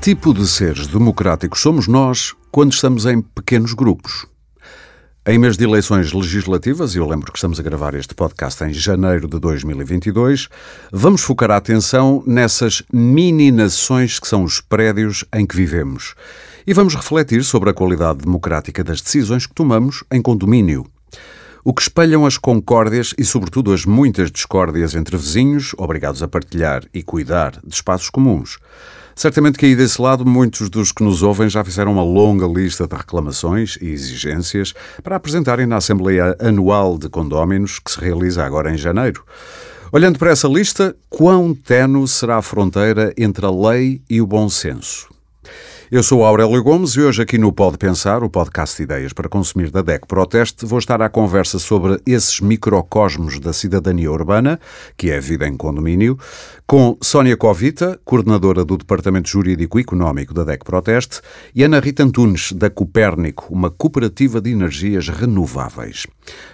Tipo de seres democráticos somos nós quando estamos em pequenos grupos? Em mês de eleições legislativas, e eu lembro que estamos a gravar este podcast em janeiro de 2022, vamos focar a atenção nessas mini-nações que são os prédios em que vivemos. E vamos refletir sobre a qualidade democrática das decisões que tomamos em condomínio. O que espelham as concórdias e, sobretudo, as muitas discórdias entre vizinhos, obrigados a partilhar e cuidar de espaços comuns. Certamente que aí desse lado muitos dos que nos ouvem já fizeram uma longa lista de reclamações e exigências para apresentarem na Assembleia Anual de Condóminos, que se realiza agora em janeiro. Olhando para essa lista, quão tenue será a fronteira entre a lei e o bom senso? Eu sou Aurélio Gomes e hoje aqui no Pode Pensar, o podcast de ideias para consumir da DEC Proteste, vou estar à conversa sobre esses microcosmos da cidadania urbana, que é a vida em condomínio, com Sónia Covita, coordenadora do Departamento Jurídico e Económico da DEC Proteste, e Ana Rita Antunes, da Copérnico, uma cooperativa de energias renováveis.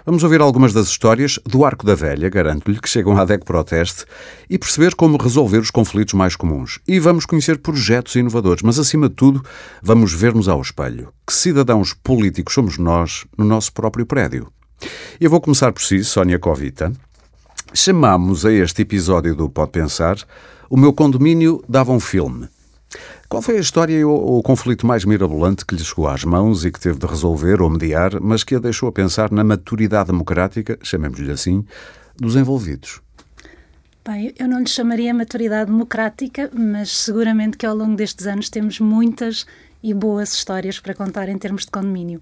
Vamos ouvir algumas das histórias do Arco da Velha, garanto-lhe, que chegam à DEC Proteste, e perceber como resolver os conflitos mais comuns. E vamos conhecer projetos inovadores, mas acima de tudo, vamos ver-nos ao espelho. Que cidadãos políticos somos nós no nosso próprio prédio? Eu vou começar por si, Sónia Covita. Chamamos a este episódio do Pode Pensar O meu condomínio dava um filme. Qual foi a história ou o conflito mais mirabolante que lhe chegou às mãos e que teve de resolver ou mediar, mas que a deixou a pensar na maturidade democrática, chamemos-lhe assim, dos envolvidos? Bem, eu não lhe chamaria maturidade democrática, mas seguramente que ao longo destes anos temos muitas e boas histórias para contar em termos de condomínio.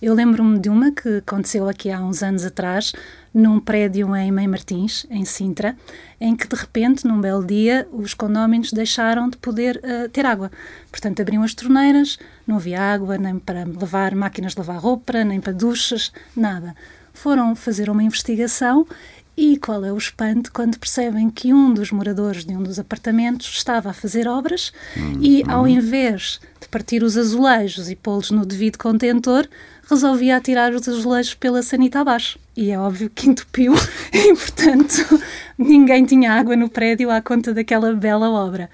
Eu lembro-me de uma que aconteceu aqui há uns anos atrás, num prédio em Mãe Martins, em Sintra, em que de repente, num belo dia, os condóminos deixaram de poder uh, ter água. Portanto, abriam as torneiras, não havia água nem para lavar máquinas de lavar roupa, nem para duchas, nada. Foram fazer uma investigação e qual é o espanto quando percebem que um dos moradores de um dos apartamentos estava a fazer obras uhum. e, ao invés de partir os azulejos e pô-los no devido contentor, resolvia atirar os azulejos pela sanita abaixo. E é óbvio que entupiu e, portanto, ninguém tinha água no prédio à conta daquela bela obra.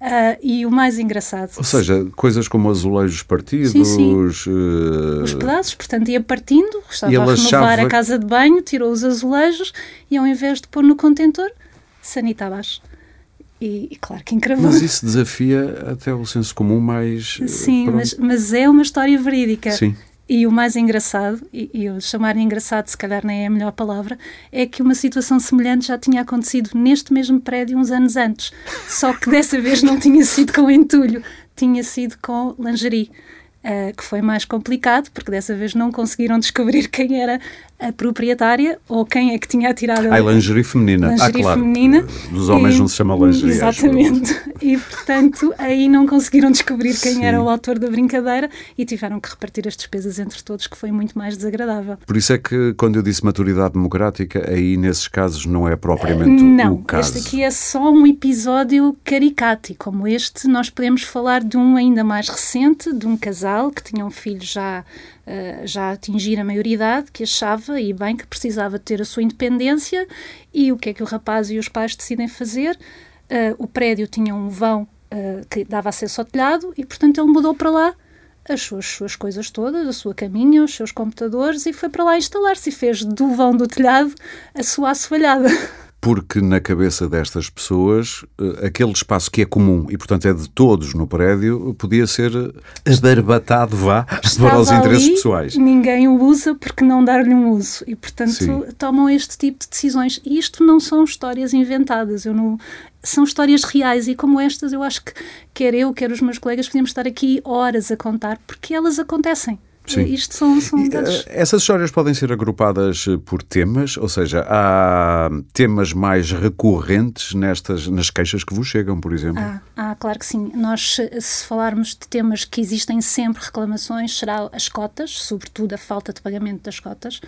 Uh, e o mais engraçado. Ou seja, coisas como azulejos partidos. Sim, sim. Uh... Os pedaços, portanto, ia partindo, estava a renovar a casa de banho, tirou os azulejos e, ao invés de pôr no contentor, sanita abaixo. E, e, claro que encravou. Mas isso desafia até o senso comum mais. Sim, mas, mas é uma história verídica. Sim. E o mais engraçado, e, e eu chamar engraçado se calhar nem é a melhor palavra, é que uma situação semelhante já tinha acontecido neste mesmo prédio uns anos antes. Só que dessa vez não tinha sido com entulho, tinha sido com lingerie. Uh, que foi mais complicado, porque dessa vez não conseguiram descobrir quem era a proprietária ou quem é que tinha atirado a lingerie feminina. Lingerie ah, claro. feminina. Dos homens e, não se chama lingerie. Exatamente. E, portanto, aí não conseguiram descobrir quem Sim. era o autor da brincadeira e tiveram que repartir as despesas entre todos, que foi muito mais desagradável. Por isso é que, quando eu disse maturidade democrática, aí nesses casos não é propriamente não, o caso. Este aqui é só um episódio caricato e, como este, nós podemos falar de um ainda mais recente, de um casal que tinha um filho já Uh, já atingir a maioridade, que achava, e bem, que precisava ter a sua independência, e o que é que o rapaz e os pais decidem fazer? Uh, o prédio tinha um vão uh, que dava acesso ao telhado, e portanto ele mudou para lá as suas, suas coisas todas, a sua caminha, os seus computadores, e foi para lá instalar-se e fez do vão do telhado a sua assoalhada. porque na cabeça destas pessoas eh, aquele espaço que é comum e portanto é de todos no prédio podia ser adarbatado vá Estava para os interesses ali, pessoais. Ninguém o usa porque não dar-lhe um uso e portanto Sim. tomam este tipo de decisões e isto não são histórias inventadas. Eu não são histórias reais e como estas eu acho que quer eu, quer os meus colegas podemos estar aqui horas a contar porque elas acontecem. Sim. Isto são, são e, dados... Eh, essas histórias podem ser agrupadas eh, por temas, ou seja, há temas mais recorrentes nestas, nas queixas que vos chegam, por exemplo? Ah, ah, claro que sim. Nós, se falarmos de temas que existem sempre reclamações, será as cotas, sobretudo a falta de pagamento das cotas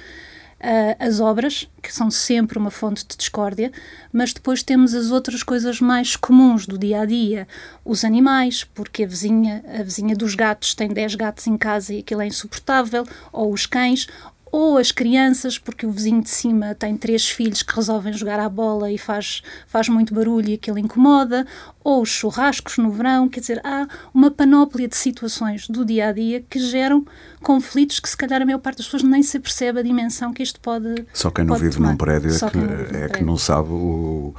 uh, as obras, que são sempre uma fonte de discórdia, mas depois temos as outras coisas mais comuns do dia a dia, os animais, porque a vizinha, a vizinha dos gatos tem 10 gatos em casa e aquilo é insuportável, ou os cães, ou as crianças, porque o vizinho de cima tem três filhos que resolvem jogar à bola e faz, faz muito barulho e aquilo incomoda, ou os churrascos no verão, quer dizer, há uma panóplia de situações do dia a dia que geram conflitos que se calhar a maior parte das pessoas nem se percebe a dimensão que isto pode Só quem não vive tomar. num prédio é, que, é que não sabe o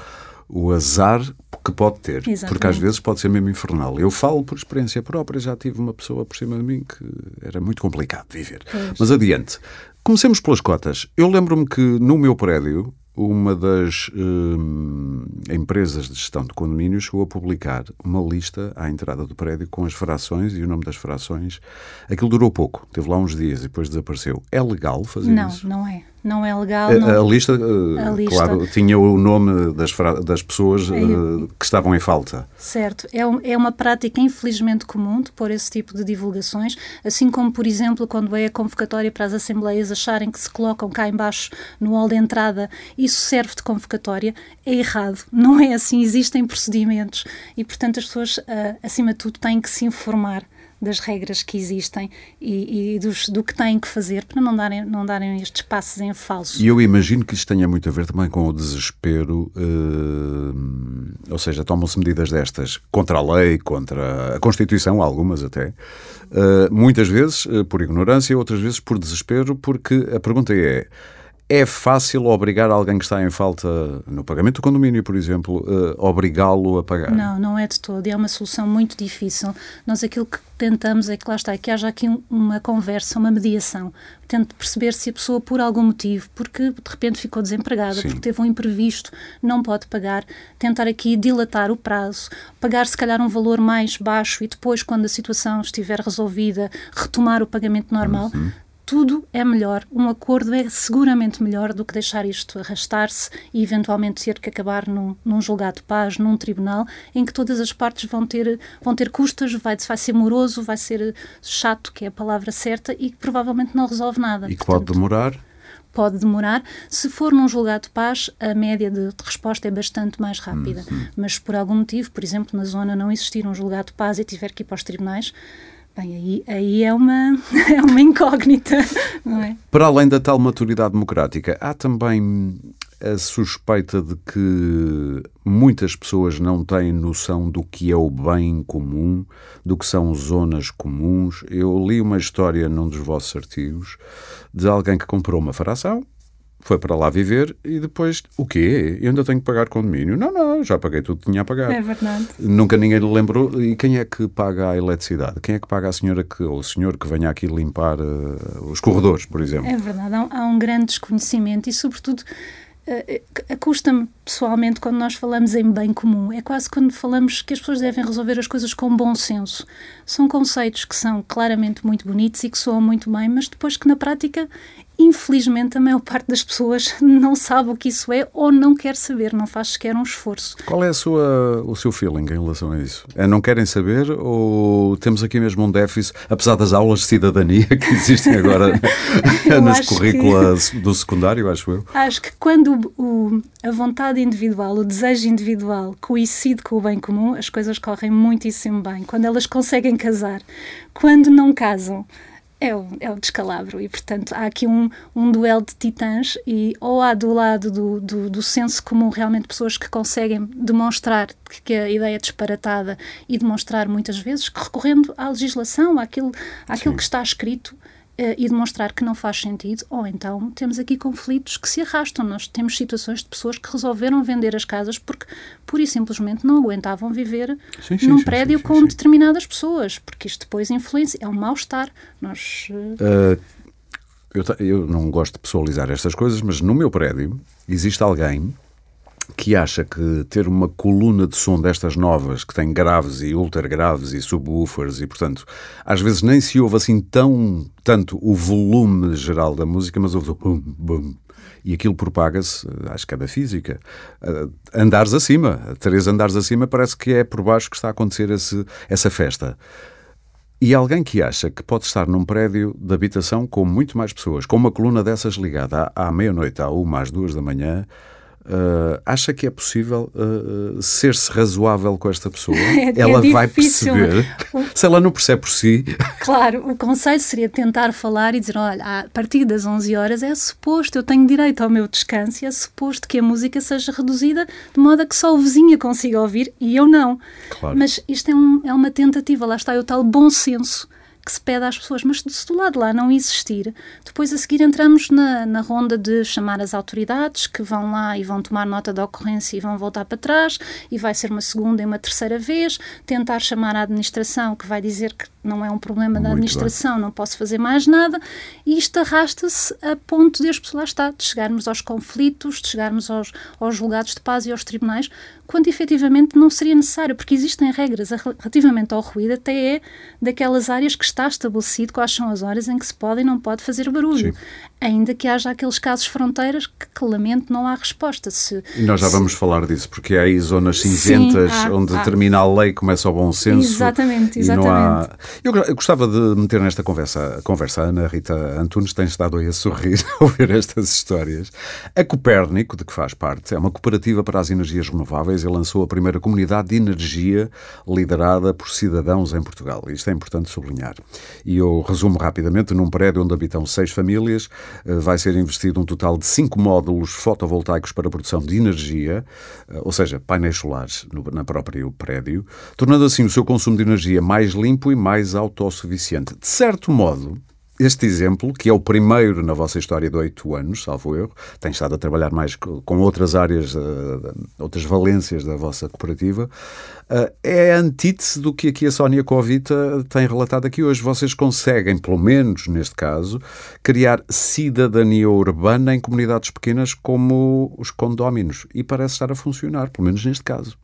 o azar que pode ter, Exatamente. porque às vezes pode ser mesmo infernal. Eu falo por experiência própria, já tive uma pessoa por cima de mim que era muito complicado de viver. Pois. Mas adiante. Comecemos pelas cotas. Eu lembro-me que no meu prédio uma das hum, empresas de gestão de condomínios chegou a publicar uma lista à entrada do prédio com as frações e o nome das frações. Aquilo durou pouco, teve lá uns dias e depois desapareceu. É legal fazer não, isso? Não, não é não é legal. A, não... a, lista, a lista, claro, tinha o nome das, das pessoas é, uh, que estavam em falta. Certo. É, um, é uma prática infelizmente comum de pôr esse tipo de divulgações, assim como, por exemplo, quando é a convocatória para as assembleias acharem que se colocam cá embaixo no hall de entrada, isso serve de convocatória, é errado. Não é assim. Existem procedimentos e, portanto, as pessoas, uh, acima de tudo, têm que se informar das regras que existem e, e dos, do que têm que fazer para não darem, não darem estes passos em falso. E eu imagino que isto tenha muito a ver também com o desespero, uh, ou seja, tomam-se medidas destas contra a lei, contra a Constituição, algumas até, uh, muitas vezes uh, por ignorância, outras vezes por desespero, porque a pergunta é é fácil obrigar alguém que está em falta no pagamento do condomínio, por exemplo, uh, obrigá-lo a pagar? Não, não é de todo. É uma solução muito difícil. Nós aquilo que tentamos é que lá está, que haja aqui uma conversa, uma mediação. Tento perceber se a pessoa, por algum motivo, porque de repente ficou desempregada, Sim. porque teve um imprevisto, não pode pagar, tentar aqui dilatar o prazo, pagar se calhar um valor mais baixo e depois, quando a situação estiver resolvida, retomar o pagamento normal. Uhum tudo é melhor. Um acordo é seguramente melhor do que deixar isto arrastar-se e eventualmente ter que acabar num, num, julgado de paz, num tribunal, em que todas as partes vão ter, vão ter custas, vai, vai ser moroso, vai ser chato, que é a palavra certa, e que provavelmente não resolve nada. E que Portanto, pode demorar? pode demorar. Se for num julgado de paz, a média de, de resposta é bastante mais rápida. Uhum. Mas por algum motivo, por exemplo, na zona não existir um julgado de paz e tiver que ir para os tribunais, Bem, aí, aí é, uma, é uma incógnita, não é? Para além da tal maturidade democrática, há também a suspeita de que muitas pessoas não têm noção do que é o bem comum, do que são zonas comuns. Eu li uma história num dos vossos artigos de alguém que comprou uma fração, foi para lá viver e depois, o quê? Eu ainda tenho que pagar condomínio? Não, não, já paguei tudo que tinha a pagar. É verdade. Nunca ninguém lhe lembrou. E quem é que paga a eletricidade? Quem é que paga a senhora que, ou o senhor que venha aqui limpar uh, os corredores, por exemplo? É verdade, há um, há um grande desconhecimento e, sobretudo, Custa-me pessoalmente quando nós falamos em bem comum. É quase quando falamos que as pessoas devem resolver as coisas com bom senso. São conceitos que são claramente muito bonitos e que soam muito bem, mas depois que na prática, infelizmente, a maior parte das pessoas não sabe o que isso é ou não quer saber, não faz sequer um esforço. Qual é a sua, o seu feeling em relação a isso? É não querem saber ou temos aqui mesmo um déficit, apesar das aulas de cidadania que existem agora nos currículos que... do secundário, acho eu? Acho que quando o, a vontade individual, o desejo individual coincide com o bem comum, as coisas correm muitíssimo bem. Quando elas conseguem casar, quando não casam, é o, é o descalabro e, portanto, há aqui um, um duelo de titãs e ou há do lado do, do, do senso comum realmente pessoas que conseguem demonstrar que, que, a ideia é disparatada e demonstrar muitas vezes que recorrendo à legislação, àquilo, àquilo que está escrito, e demonstrar que não faz sentido, ou então temos aqui conflitos que se arrastam. Nós temos situações de pessoas que resolveram vender as casas porque pura e simplesmente não aguentavam viver sim, sim, num sim, prédio com determinadas pessoas, porque isto depois influencia, é um mal-estar. Nós. Uh... Eu, eu não gosto de pessoalizar estas coisas, mas no meu prédio existe alguém que acha que ter uma coluna de som destas novas, que tem graves e ultra graves e subwoofers e, portanto, às vezes nem se ouve assim tão tanto o volume geral da música, mas ouve o bum, bum. E aquilo propaga-se, acho que é da física. Uh, andares acima, três andares acima, parece que é por baixo que está a acontecer esse, essa festa. E alguém que acha que pode estar num prédio de habitação com muito mais pessoas, com uma coluna dessas ligada à, à meia-noite, à uma, às duas da manhã, Uh, acha que é possível uh, ser-se razoável com esta pessoa? É, ela é vai perceber. Se ela não percebe por si. Claro, o conselho seria tentar falar e dizer: olha, a partir das 11 horas é suposto, eu tenho direito ao meu descanso e é suposto que a música seja reduzida de modo a que só o vizinho consiga ouvir e eu não. Claro. Mas isto é, um, é uma tentativa, lá está é o tal bom senso que se pede às pessoas, mas se do lado lá não existir, depois a seguir entramos na, na ronda de chamar as autoridades que vão lá e vão tomar nota da ocorrência e vão voltar para trás, e vai ser uma segunda e uma terceira vez, tentar chamar a administração que vai dizer que não é um problema da administração, bem. não posso fazer mais nada, e isto arrasta-se a ponto de as pessoas lá está, de chegarmos aos conflitos, de chegarmos aos, aos julgados de paz e aos tribunais, quando efetivamente não seria necessário, porque existem regras relativamente ao ruído, até é daquelas áreas que está estabelecido quais são as horas em que se pode e não pode fazer barulho. Sim. Ainda que haja aqueles casos fronteiras que, que lamento não há resposta. Se, e nós já se... vamos falar disso, porque há aí zonas cinzentas Sim, há, onde há. termina a lei começa o bom senso. Exatamente, exatamente. Há... Eu, eu, gostava de meter nesta conversa, conversa Ana Rita Antunes tem estado aí a sorrir ao ouvir estas histórias. A Copérnico, de que faz parte, é uma cooperativa para as energias renováveis e lançou a primeira comunidade de energia liderada por cidadãos em Portugal. Isto é importante sublinhar. E eu resumo rapidamente: num prédio onde habitam seis famílias, vai ser investido um total de cinco módulos fotovoltaicos para produção de energia, eh, ou seja, painéis solares no, na próprio prédio, tornando assim o seu consumo de energia mais limpo e mais autossuficiente. De certo modo, este exemplo, que é o primeiro na vossa história de oito anos, salvo erro, tem estado a trabalhar mais com outras áreas, uh, outras valências da vossa cooperativa, uh, é a antítese do que aqui a Sónia Covita tem relatado aqui hoje. Vocês conseguem, pelo menos neste caso, criar cidadania urbana em comunidades pequenas como os condóminos. E parece estar a funcionar, pelo menos neste caso.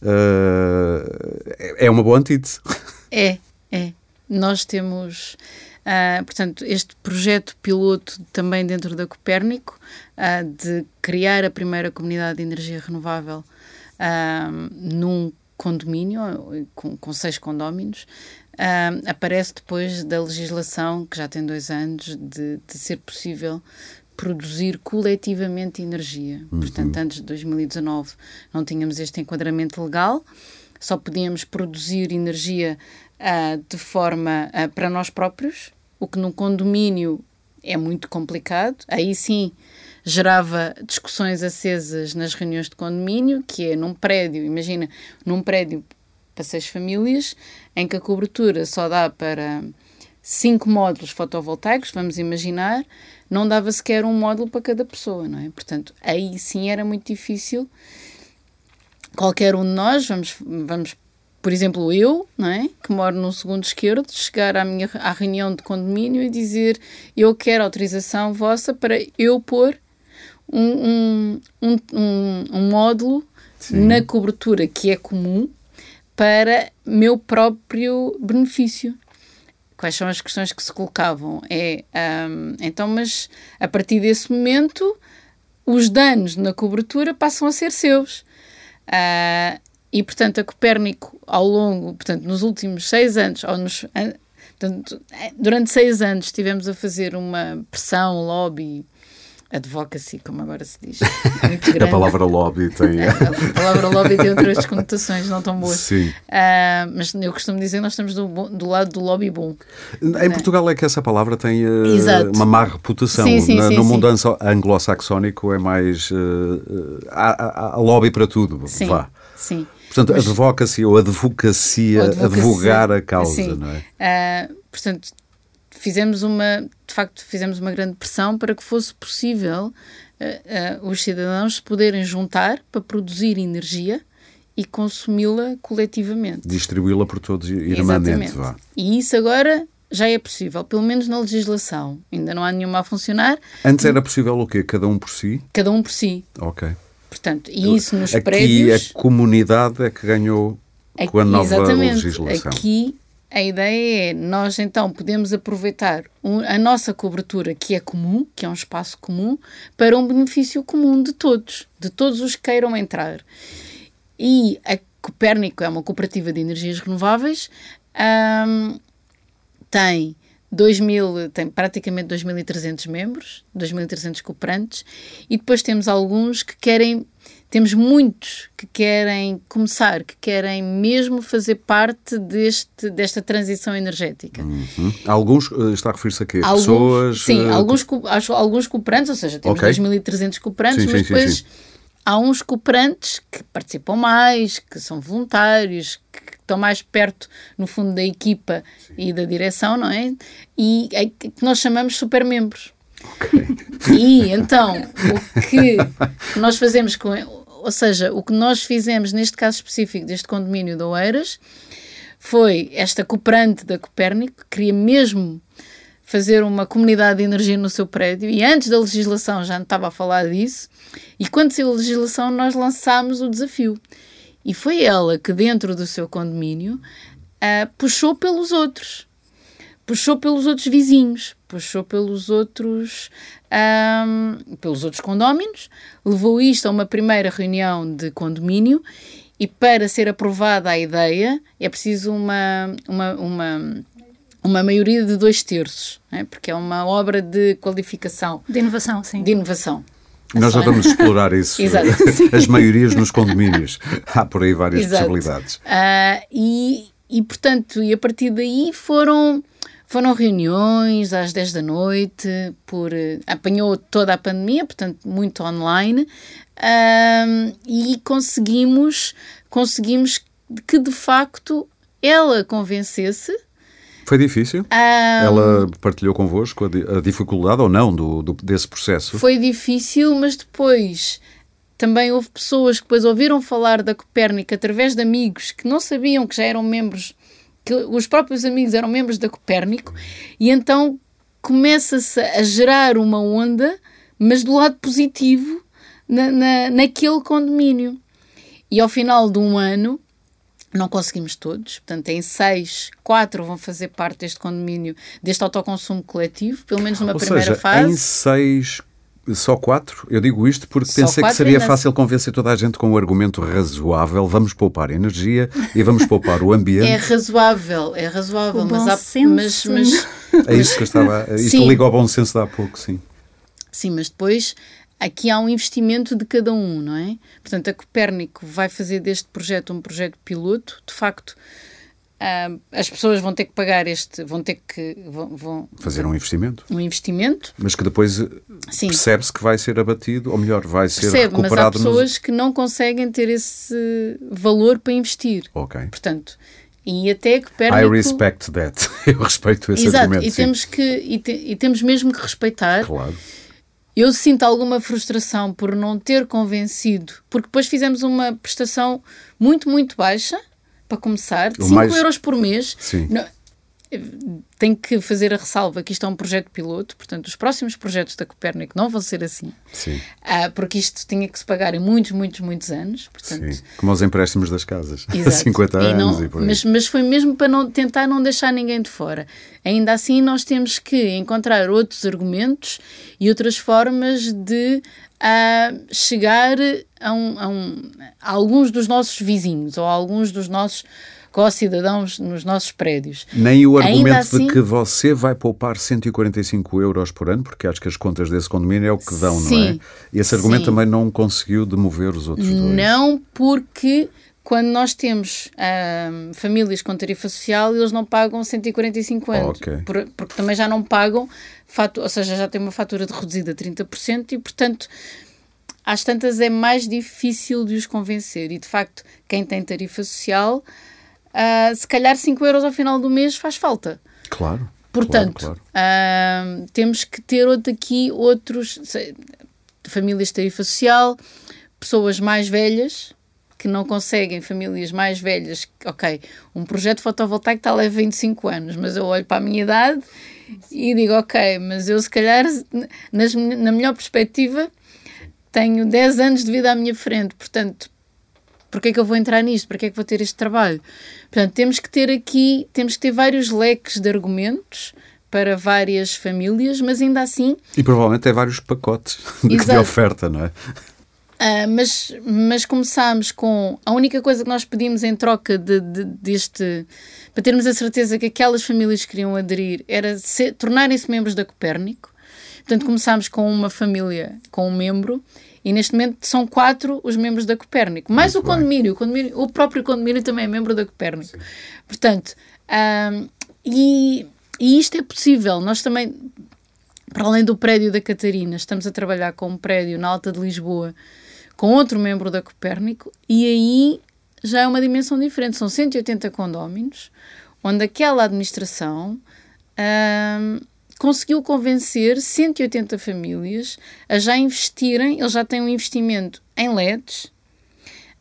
Uh, é uma boa antítese. É, é. Nós temos Uh, portanto, este projeto piloto também dentro da Copérnico, uh, de criar a primeira comunidade de energia renovável uh, num condomínio, com, com seis condóminos, aparece depois da legislação, que já tem dois anos, de, de ser possível produzir coletivamente energia. Uhum. Portanto, antes de 2019 não tínhamos este enquadramento legal, só podíamos produzir energia uh, de forma uh, para nós próprios, o que num condomínio é muito complicado. Aí sim gerava discussões acesas nas reuniões de condomínio, que é num prédio, imagina, num prédio para seis famílias, em que a cobertura só dá para cinco módulos fotovoltaicos, vamos imaginar, não dava sequer um módulo para cada pessoa, não é? Portanto, aí sim era muito difícil. Qualquer um de nós, vamos, vamos por exemplo, eu, não é? que moro no segundo esquerdo, chegar à, minha, à reunião de condomínio e dizer eu quero autorização vossa para eu pôr um, um, um, um módulo Sim. na cobertura que é comum para meu próprio benefício. Quais são as questões que se colocavam? É, um, então, mas a partir desse momento, os danos na cobertura passam a ser seus. Uh, e, portanto, a Copérnico, ao longo, portanto, nos últimos seis anos, ou nos, portanto, durante seis anos, estivemos a fazer uma pressão, lobby, advocacy, como agora se diz. a palavra lobby tem. a palavra lobby tem outras conotações não tão boas. Sim. Uh, mas eu costumo dizer que nós estamos do, do lado do lobby bom. Em Portugal é que essa palavra tem uh, uma má reputação. Sim, sim, Na, sim, no mundo anglo-saxónico é mais. Uh, há, há, lobby para tudo. Sim. Vá. Sim. Portanto, Mas, advocacia ou advocacia, advocacia, advogar a causa, não é? Uh, portanto, fizemos uma, de facto, fizemos uma grande pressão para que fosse possível uh, uh, os cidadãos se poderem juntar para produzir energia e consumi-la coletivamente. Distribuí-la por todos irmãmente, vá. E isso agora já é possível, pelo menos na legislação. Ainda não há nenhuma a funcionar. Antes era possível o quê? Cada um por si? Cada um por si. Ok. Portanto, e isso nos aqui prédios... a comunidade é que ganhou aqui, com a nova exatamente, legislação. Aqui a ideia é nós então podemos aproveitar um, a nossa cobertura que é comum, que é um espaço comum, para um benefício comum de todos, de todos os que queiram entrar. E a Copérnico é uma cooperativa de energias renováveis, hum, tem 2000, tem praticamente 2.300 membros, 2.300 cooperantes, e depois temos alguns que querem temos muitos que querem começar, que querem mesmo fazer parte deste, desta transição energética. Uhum. Alguns, eh, está a referir-se a quê? Alguns, Pessoas? Sim, uh, alguns, alguns cooperantes, ou seja, temos Ok. 2.300 cooperantes, Sim, mas sim, sim, depois sim. há uns cooperantes que participam mais, que são voluntários, que estão mais perto, no fundo, da equipa e da direção, não é? E é que nós chamamos supermembros. E então, o que, que nós fazemos com. Ou seja, o que nós fizemos neste caso específico deste condomínio de Oeiras foi esta cooperante da Copérnico, que queria mesmo fazer uma comunidade de energia no seu prédio e antes da legislação já não estava a falar disso e quando saiu a legislação nós lançámos o desafio. E foi ela que dentro do seu condomínio ah, puxou pelos outros puxou pelos outros vizinhos, puxou pelos outros, ahm, pelos outros condóminos, levou isto a uma primeira reunião de condomínio e para ser aprovada a ideia é preciso uma, uma, uma, uma maioria de dois terços, né? porque é uma obra de qualificação, De inovação, sim. de inovação. Nós já vamos explorar isso. Exato. As maiorias nos condomínios. Há por aí várias Exato. possibilidades. Ah, e, e, portanto, e a partir daí foram, foram reuniões às 10 da noite, por, eh, apanhou toda a pandemia, portanto, muito online, ah, e conseguimos, conseguimos que, de facto, ela convencesse Foi difícil? ah, Ela partilhou convosco a, a dificuldade ou não do, do- desse processo? Foi difícil, mas depois também houve pessoas que depois ouviram falar da Copérnica através de amigos que não sabiam que já eram membros, que os próprios amigos eram membros da Copérnico, e então começa-se a gerar uma onda, mas do lado positivo, na, na, naquele condomínio. E ao final de um ano, não conseguimos todos, portanto, em seis, quatro vão fazer parte deste condomínio, deste autoconsumo coletivo, pelo menos numa Ou primeira seja, fase. em seis, só quatro? Eu digo isto porque Só pensei que seria fácil convencer toda a gente com um argumento razoável. Vamos poupar energia e vamos poupar o É ambiente. razoável, é razoável, O mas, há, senso. mas, mas É, isso que eu estava. Isto Sim. liga ao bom senso de há pouco, sim. sim, mas depois aqui há um investimento de cada um, não é? Portanto, a Copérnico vai fazer deste projeto um projeto piloto, de facto. Ah, as pessoas vão ter que pagar este, vão ter que vão, vão Fazer um investimento. um investimento, Mas que depois eh, percebe-se que vai ser abatido, ou melhor, vai ser percebe, mas há recuperado nos- pessoas que não conseguem ter esse valor para investir. Ok. Portanto, e até a I Copérnico respect that. Eu respeito esse Exato, argumento. e sim. temos, que, e, te- e temos mesmo que respeitar Claro. Eu sinto alguma frustração por não ter convencido, porque depois fizemos uma prestação muito, muito baixa, para começar, de O 5 mais- euros por mês. Sim. Não- Tenho que fazer a ressalva que isto é um projeto piloto, portanto, os próximos projetos da Copérnico não vão ser assim, Sim, ah, porque isto tinha que se pagar em muitos, muitos, muitos anos. Portanto, sim. Como os empréstimos das casas. Exato. 50 E anos não- e por aí. mas, mas foi mesmo para não, tentar não deixar ninguém de fora. Ainda assim, nós temos que encontrar outros argumentos e outras formas de ah, chegar a, um- a um- a alguns dos nossos vizinhos ou a alguns dos nossos co-cidadãos nos nossos prédios. Nem o argumento assim- de que você vai poupar 145 euros por ano, porque acho que as contas desse condomínio é o que dão, não é? Sim, esse argumento sim. também não conseguiu demover os outros dois. Não porque quando nós temos ah, famílias com tarifa social, eles não pagam 145 anos. Ok. Por- porque também já não pagam, fatu- ou seja, já têm uma fatura de reduzida a 30% e, portanto, às tantas é mais difícil de os convencer. E, de facto, quem tem tarifa social, ah, se calhar 5 euros ao final do mês faz falta. Claro. Portanto, claro, claro. ah, temos que ter aqui outros sei, famílias de tarifa social, pessoas mais velhas que não conseguem, famílias mais velhas, ok, um projeto fotovoltaico está a levar 25 anos, mas eu olho para a minha idade e digo, ok, mas eu se calhar, nas, na melhor perspectiva, tenho 10 anos de vida à minha frente, portanto, porque é que eu vou entrar nisto? Para que é que vou ter este trabalho? Portanto, temos que ter aqui, temos que ter vários leques de argumentos para várias famílias, mas ainda assim, E provavelmente tem vários pacotes de, de Exato. oferta, não é? Uh, mas, mas começámos com a única coisa que nós pedimos em troca de, de, deste para termos a certeza que aquelas famílias que queriam aderir era tornarem-se membros da Copérnico. Portanto, começámos com uma família, com um membro, e neste momento são quatro os membros da Copérnico, mais Muito o condomínio, o condomínio, o próprio condomínio também é membro da Copérnico. Sim. Portanto, um, e, e isto é possível. Nós também, para além do prédio da Catarina, estamos a trabalhar com um prédio na Alta de Lisboa com outro membro da Copérnico, e aí já é uma dimensão diferente. São 180 condóminos, onde aquela administração hum, conseguiu convencer 180 famílias a já investirem, eles já têm um investimento em LEDs,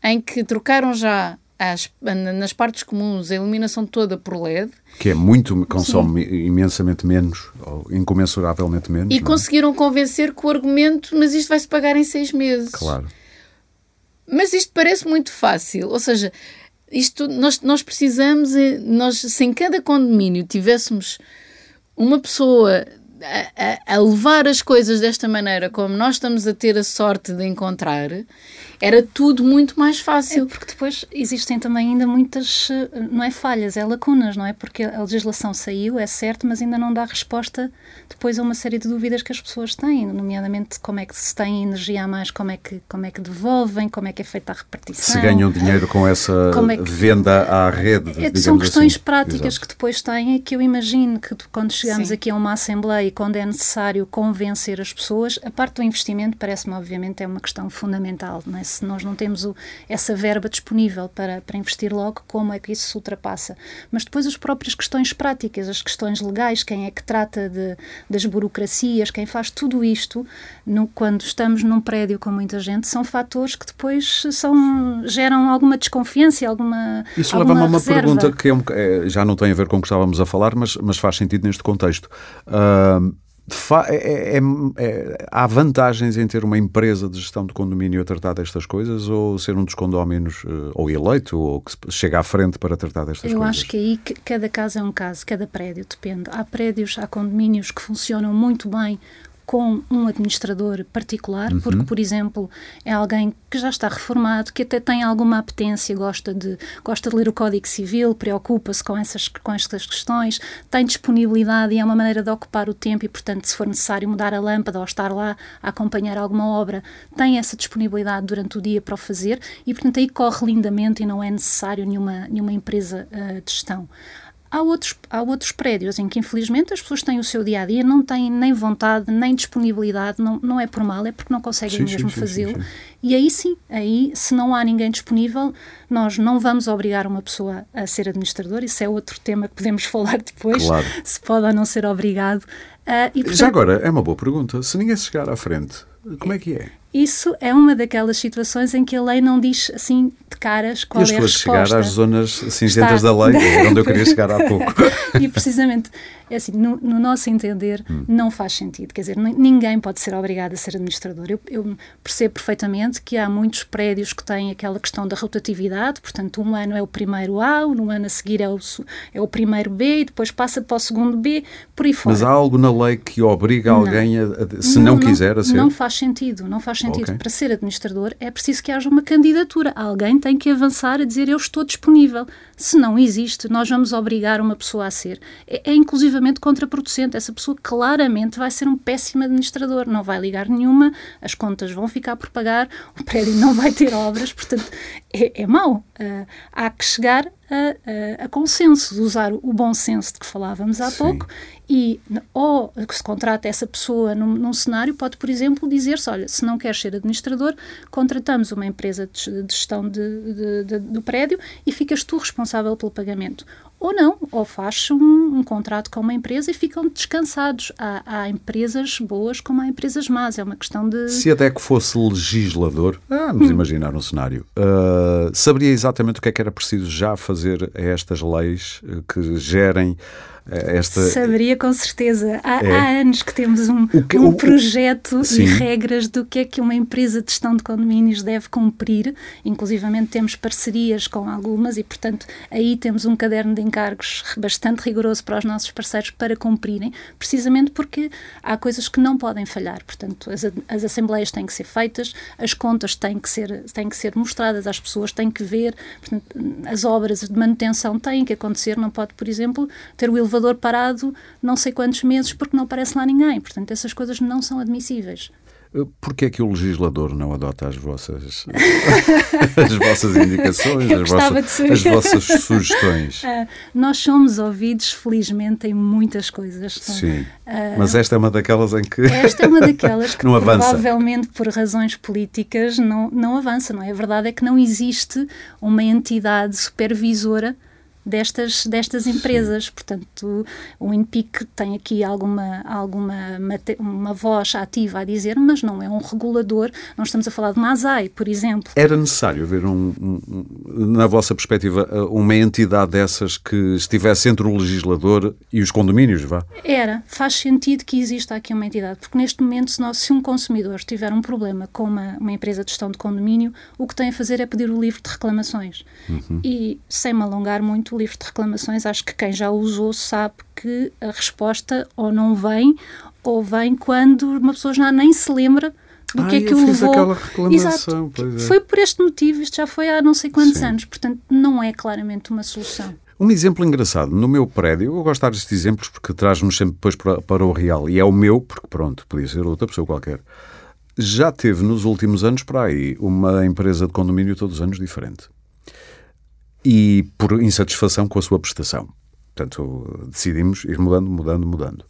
em que trocaram já as, nas partes comuns a iluminação toda por LED. Que é muito, consome Sim. imensamente menos, ou incomensuravelmente menos. E? É? conseguiram convencer com o argumento, mas isto vai-se pagar em seis meses. Claro. Mas isto parece muito fácil, ou seja, isto nós, nós precisamos, nós, se em cada condomínio tivéssemos uma pessoa a, a, levar as coisas desta maneira, como nós estamos a ter a sorte de encontrar, era tudo muito mais fácil. É porque depois existem também ainda muitas, não é falhas, é lacunas, não é? Porque a legislação saiu, é certo, mas ainda não dá resposta depois a uma série de dúvidas que as pessoas têm, nomeadamente como é que se tem energia a mais, como é que, como é que devolvem, como é que é feita a repartição. Se ganham dinheiro com essa é que, venda à rede. É, são questões assim. práticas Exato. que depois têm, que eu imagino que quando chegamos Sim. aqui a uma Assembleia e quando é necessário convencer as pessoas, a parte do investimento parece-me, obviamente, é uma questão fundamental, não é? Se nós não temos o, essa verba disponível para, para investir logo, como é que isso se ultrapassa? Mas depois as próprias questões práticas, as questões legais, quem é que trata de, das burocracias, quem faz tudo isto, no, quando estamos num prédio com muita gente, são fatores que depois são, geram alguma desconfiança, alguma Isso leva-me a uma reserva. pergunta que é um, é, já não tem a ver com o que estávamos a falar, mas, mas faz sentido neste contexto. Uh, é, é, é, há vantagens em ter uma empresa de gestão de condomínio a tratar destas coisas ou ser um dos condóminos uh, ou eleito ou que chega à frente para tratar destas Eu coisas? Eu acho que aí cada caso é um caso, cada prédio depende. Há prédios, há condomínios que funcionam muito bem com um administrador particular, uhum. porque, por exemplo, é alguém que já está reformado, que até tem alguma apetência, gosta de, gosta de ler o Código Civil, preocupa-se com, essas, com estas questões, tem disponibilidade e é uma maneira de ocupar o tempo e, portanto, se for necessário mudar a lâmpada ou estar lá a acompanhar alguma obra, tem essa disponibilidade durante o dia para o fazer e, portanto, aí corre lindamente e não é necessário nenhuma, nenhuma empresa uh, de gestão. Há outros, há outros prédios em que, infelizmente, as pessoas têm o seu dia a dia, não têm nem vontade, nem disponibilidade, não, não é por mal, é porque não conseguem sim, mesmo fazê-lo. E aí sim, aí, se não há ninguém disponível, nós não vamos obrigar uma pessoa a ser administrador, isso é outro tema que podemos falar depois, claro. se pode ou não ser obrigado. Uh, e, portanto, Já agora, é uma boa pergunta. Se ninguém se chegar à frente, como é que é? Isso é uma daquelas situações em que a lei não diz assim de caras qual e é a resposta. chegar às zonas cinzentas Está... da lei, onde eu queria chegar há pouco. e precisamente, é assim, no, no nosso entender, hum. não faz sentido. Quer dizer, ninguém pode ser obrigado a ser administrador. Eu, eu, percebo perfeitamente que há muitos prédios que têm aquela questão da rotatividade, portanto, um ano é o primeiro A, no ano a seguir é o, é o primeiro B e depois passa para o segundo B, por aí fora. Mas há algo na lei que obriga alguém, a, a, se não, não, quiser, a ser? Não faz sentido, não faz sentido. Okay. Para ser administrador é preciso que haja uma candidatura. Alguém tem que avançar a dizer eu estou disponível. Se não existe, nós vamos obrigar uma pessoa a ser. É, é inclusivamente contraproducente. Essa pessoa claramente vai ser um péssimo administrador. Não vai ligar nenhuma, as contas vão ficar por pagar, o prédio não vai ter obras, portanto é, é mau. Uh, há que chegar a, a, a, consenso, de usar o bom senso de que falávamos há Sim. pouco e ou que se contrata essa pessoa num, num cenário, pode, por exemplo, dizer-se, olha, se não queres ser administrador, contratamos uma empresa de, de gestão de, de, do prédio e ficas tu responsável pelo pagamento ou não, ou faz um, um, contrato com uma empresa e ficam descansados. Há, há, empresas boas como há empresas más, é uma questão de... Se até que fosse legislador, vamos hum. imaginar um cenário, uh, saberia exatamente o que é que era preciso já fazer a estas leis uh, que gerem eh, esta... Saberia com certeza. Há, é. há anos que temos um, que, um o, projeto o, e regras do que é que uma empresa de gestão de condomínios deve cumprir. Inclusivamente temos parcerias com algumas e, portanto, aí temos um caderno de encargos bastante rigoroso para os nossos parceiros para cumprirem, precisamente porque há coisas que não podem falhar. Portanto, as, as assembleias têm que ser feitas, as contas têm que ser, têm que ser mostradas às pessoas, têm que ver, portanto, as obras de manutenção têm que acontecer, não pode, por exemplo, ter o elevador parado não sei quantos meses porque não aparece lá ninguém. Portanto, essas coisas não são admissíveis. Porquê é que o legislador não adota as vossas, as vossas indicações, as vossas, as vossas, sugestões? Uh, nós somos ouvidos, felizmente, em muitas coisas. Sim, uh, mas esta é uma daquelas em que. Esta é uma daquelas que, não provavelmente, por razões políticas, não, não avança. Não é? A verdade é que não existe uma entidade supervisora destas, destas empresas. Portanto, o INPIC tem aqui alguma, alguma uma voz ativa a dizer, mas não é um regulador. Não estamos a falar de uma ASAI, por exemplo. Era necessário haver, um, um, na vossa perspectiva, uma entidade dessas que estivesse entre o legislador e os condomínios, vá? Era. Faz sentido que exista aqui uma entidade, porque neste momento, se, nós, se um consumidor tiver um problema com uma, uma empresa de gestão de condomínio, o que tem a fazer é pedir o livro de reclamações. Uhum. E, sem me alongar muito, o livro de reclamações, acho que quem já usou sabe que a resposta ou não vem, ou vem quando uma pessoa já nem se lembra do que é que o levou. Aquela reclamação, Exato. É. Foi por este motivo, isto já foi há não sei quantos Sim. anos, portanto não é claramente uma solução. Um exemplo engraçado, no meu prédio, eu gosto de dar estes exemplos porque traz-nos sempre depois para, para o real, e é o meu, porque pronto, podia ser outra pessoa qualquer. Já teve nos últimos anos para aí uma empresa de condomínio todos os anos diferente e por insatisfação com a sua prestação. Portanto, decidimos ir mudando, mudando, mudando.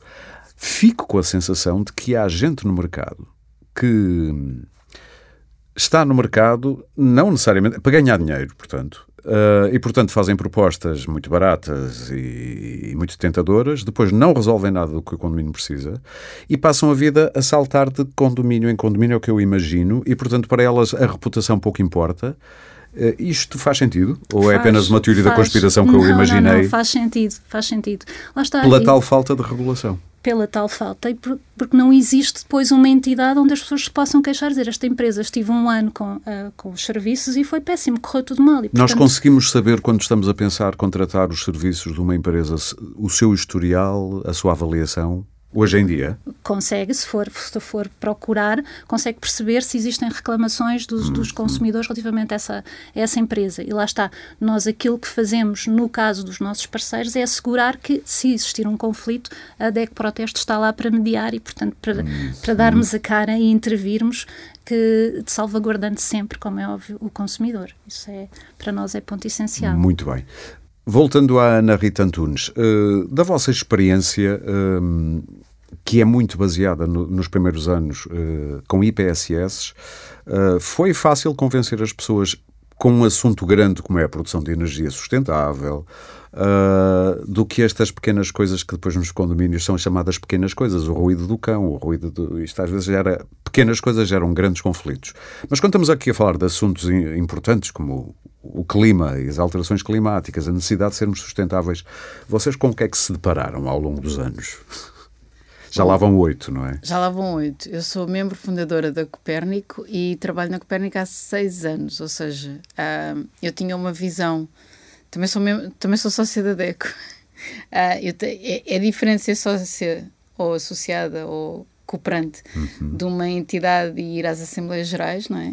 Fico com a sensação de que há gente no mercado que está no mercado não necessariamente para ganhar dinheiro, portanto, uh, e portanto fazem propostas muito baratas e, e, muito tentadoras, depois não resolvem nada do que o condomínio precisa e passam a vida a saltar de condomínio em condomínio, é o que eu imagino, e portanto para elas a reputação pouco importa. Uh, isto faz sentido? Ou faz, é apenas uma teoria faz. da conspiração que não, eu imaginei? Não, não, faz sentido, faz sentido. Lá está, Pela e... tal falta de regulação pela tal falta e por, porque não existe depois uma entidade onde as pessoas se possam queixar, dizer esta empresa estive um ano com, uh, com os serviços e foi péssimo, correu tudo mal. E, portanto... Nós conseguimos saber quando estamos a pensar contratar os serviços de uma empresa, o seu historial, a sua avaliação? Hoje em dia? Consegue, se for, se for procurar, consegue perceber se existem reclamações dos, dos hum, consumidores relativamente a essa, a essa empresa. E lá está, nós aquilo que fazemos no caso dos nossos parceiros é assegurar que, se existir um conflito, a DEC Proteste está lá para mediar e, portanto, para, hum, para darmos a cara e intervirmos, que salvaguardando sempre, como é óbvio, o consumidor. Isso é, para nós, é ponto essencial. Muito bem. Voltando à Ana Rita Antunes, uh, da vossa experiência, uh, que é muito baseada no, nos primeiros anos uh, com IPSS, foi fácil convencer as pessoas com um assunto grande como é a produção de energia sustentável, uh, do que estas pequenas coisas que depois nos condomínios são chamadas pequenas coisas, o ruído do cão, o ruído do. Isto às vezes gera. Pequenas coisas geram grandes conflitos. Mas quando estamos aqui a falar de assuntos importantes como o clima e as alterações climáticas, a necessidade de sermos sustentáveis, vocês com o que é que se depararam ao longo dos anos? Já lá vão oito, não é? Já lá vão oito. Eu sou membro fundadora da Copérnico e trabalho na Copérnico há seis anos, ou seja, uh, eu tinha uma visão também sou, mesmo, também sou sócia da DECO. Uh, te, é, é, diferente ser sócia ou associada ou cooperante uhum. de uma entidade e ir às Assembleias Gerais, não é?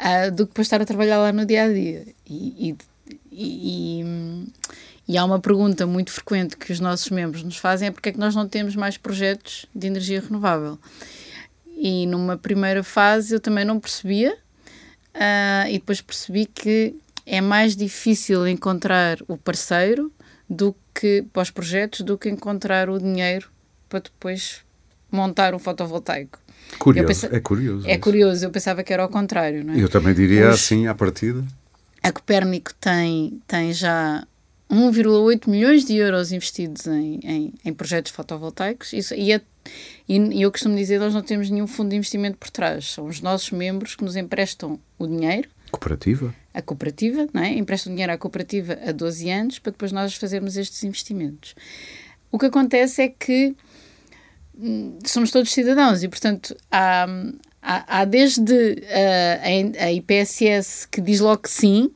Uh, do que depois estar a trabalhar lá no dia a dia. E, e, e, e, há uma pergunta muito frequente que os nossos membros nos fazem: é porque é que nós não temos mais projetos de energia renovável? E numa primeira fase eu também não percebia, uh, e depois percebi que é mais difícil encontrar o parceiro do que para os projetos do que encontrar o dinheiro para depois montar um fotovoltaico. Curioso, pensa... é curioso. É isso. curioso, eu pensava que era ao contrário, não é? Eu também diria Os... assim, à partida. A Copérnico tem, tem já 1,8 milhões de euros investidos em, em, em projetos fotovoltaicos isso, e, é, e, eu costumo dizer nós não temos nenhum fundo de investimento por trás, são os nossos membros que nos emprestam o dinheiro Cooperativa? a cooperativa, não é? emprestam dinheiro à cooperativa a 12 anos para depois nós fazermos estes investimentos. O que acontece é que hum, somos todos cidadãos e, portanto, há, há, há desde uh, a, a IPSS que diz logo que sim,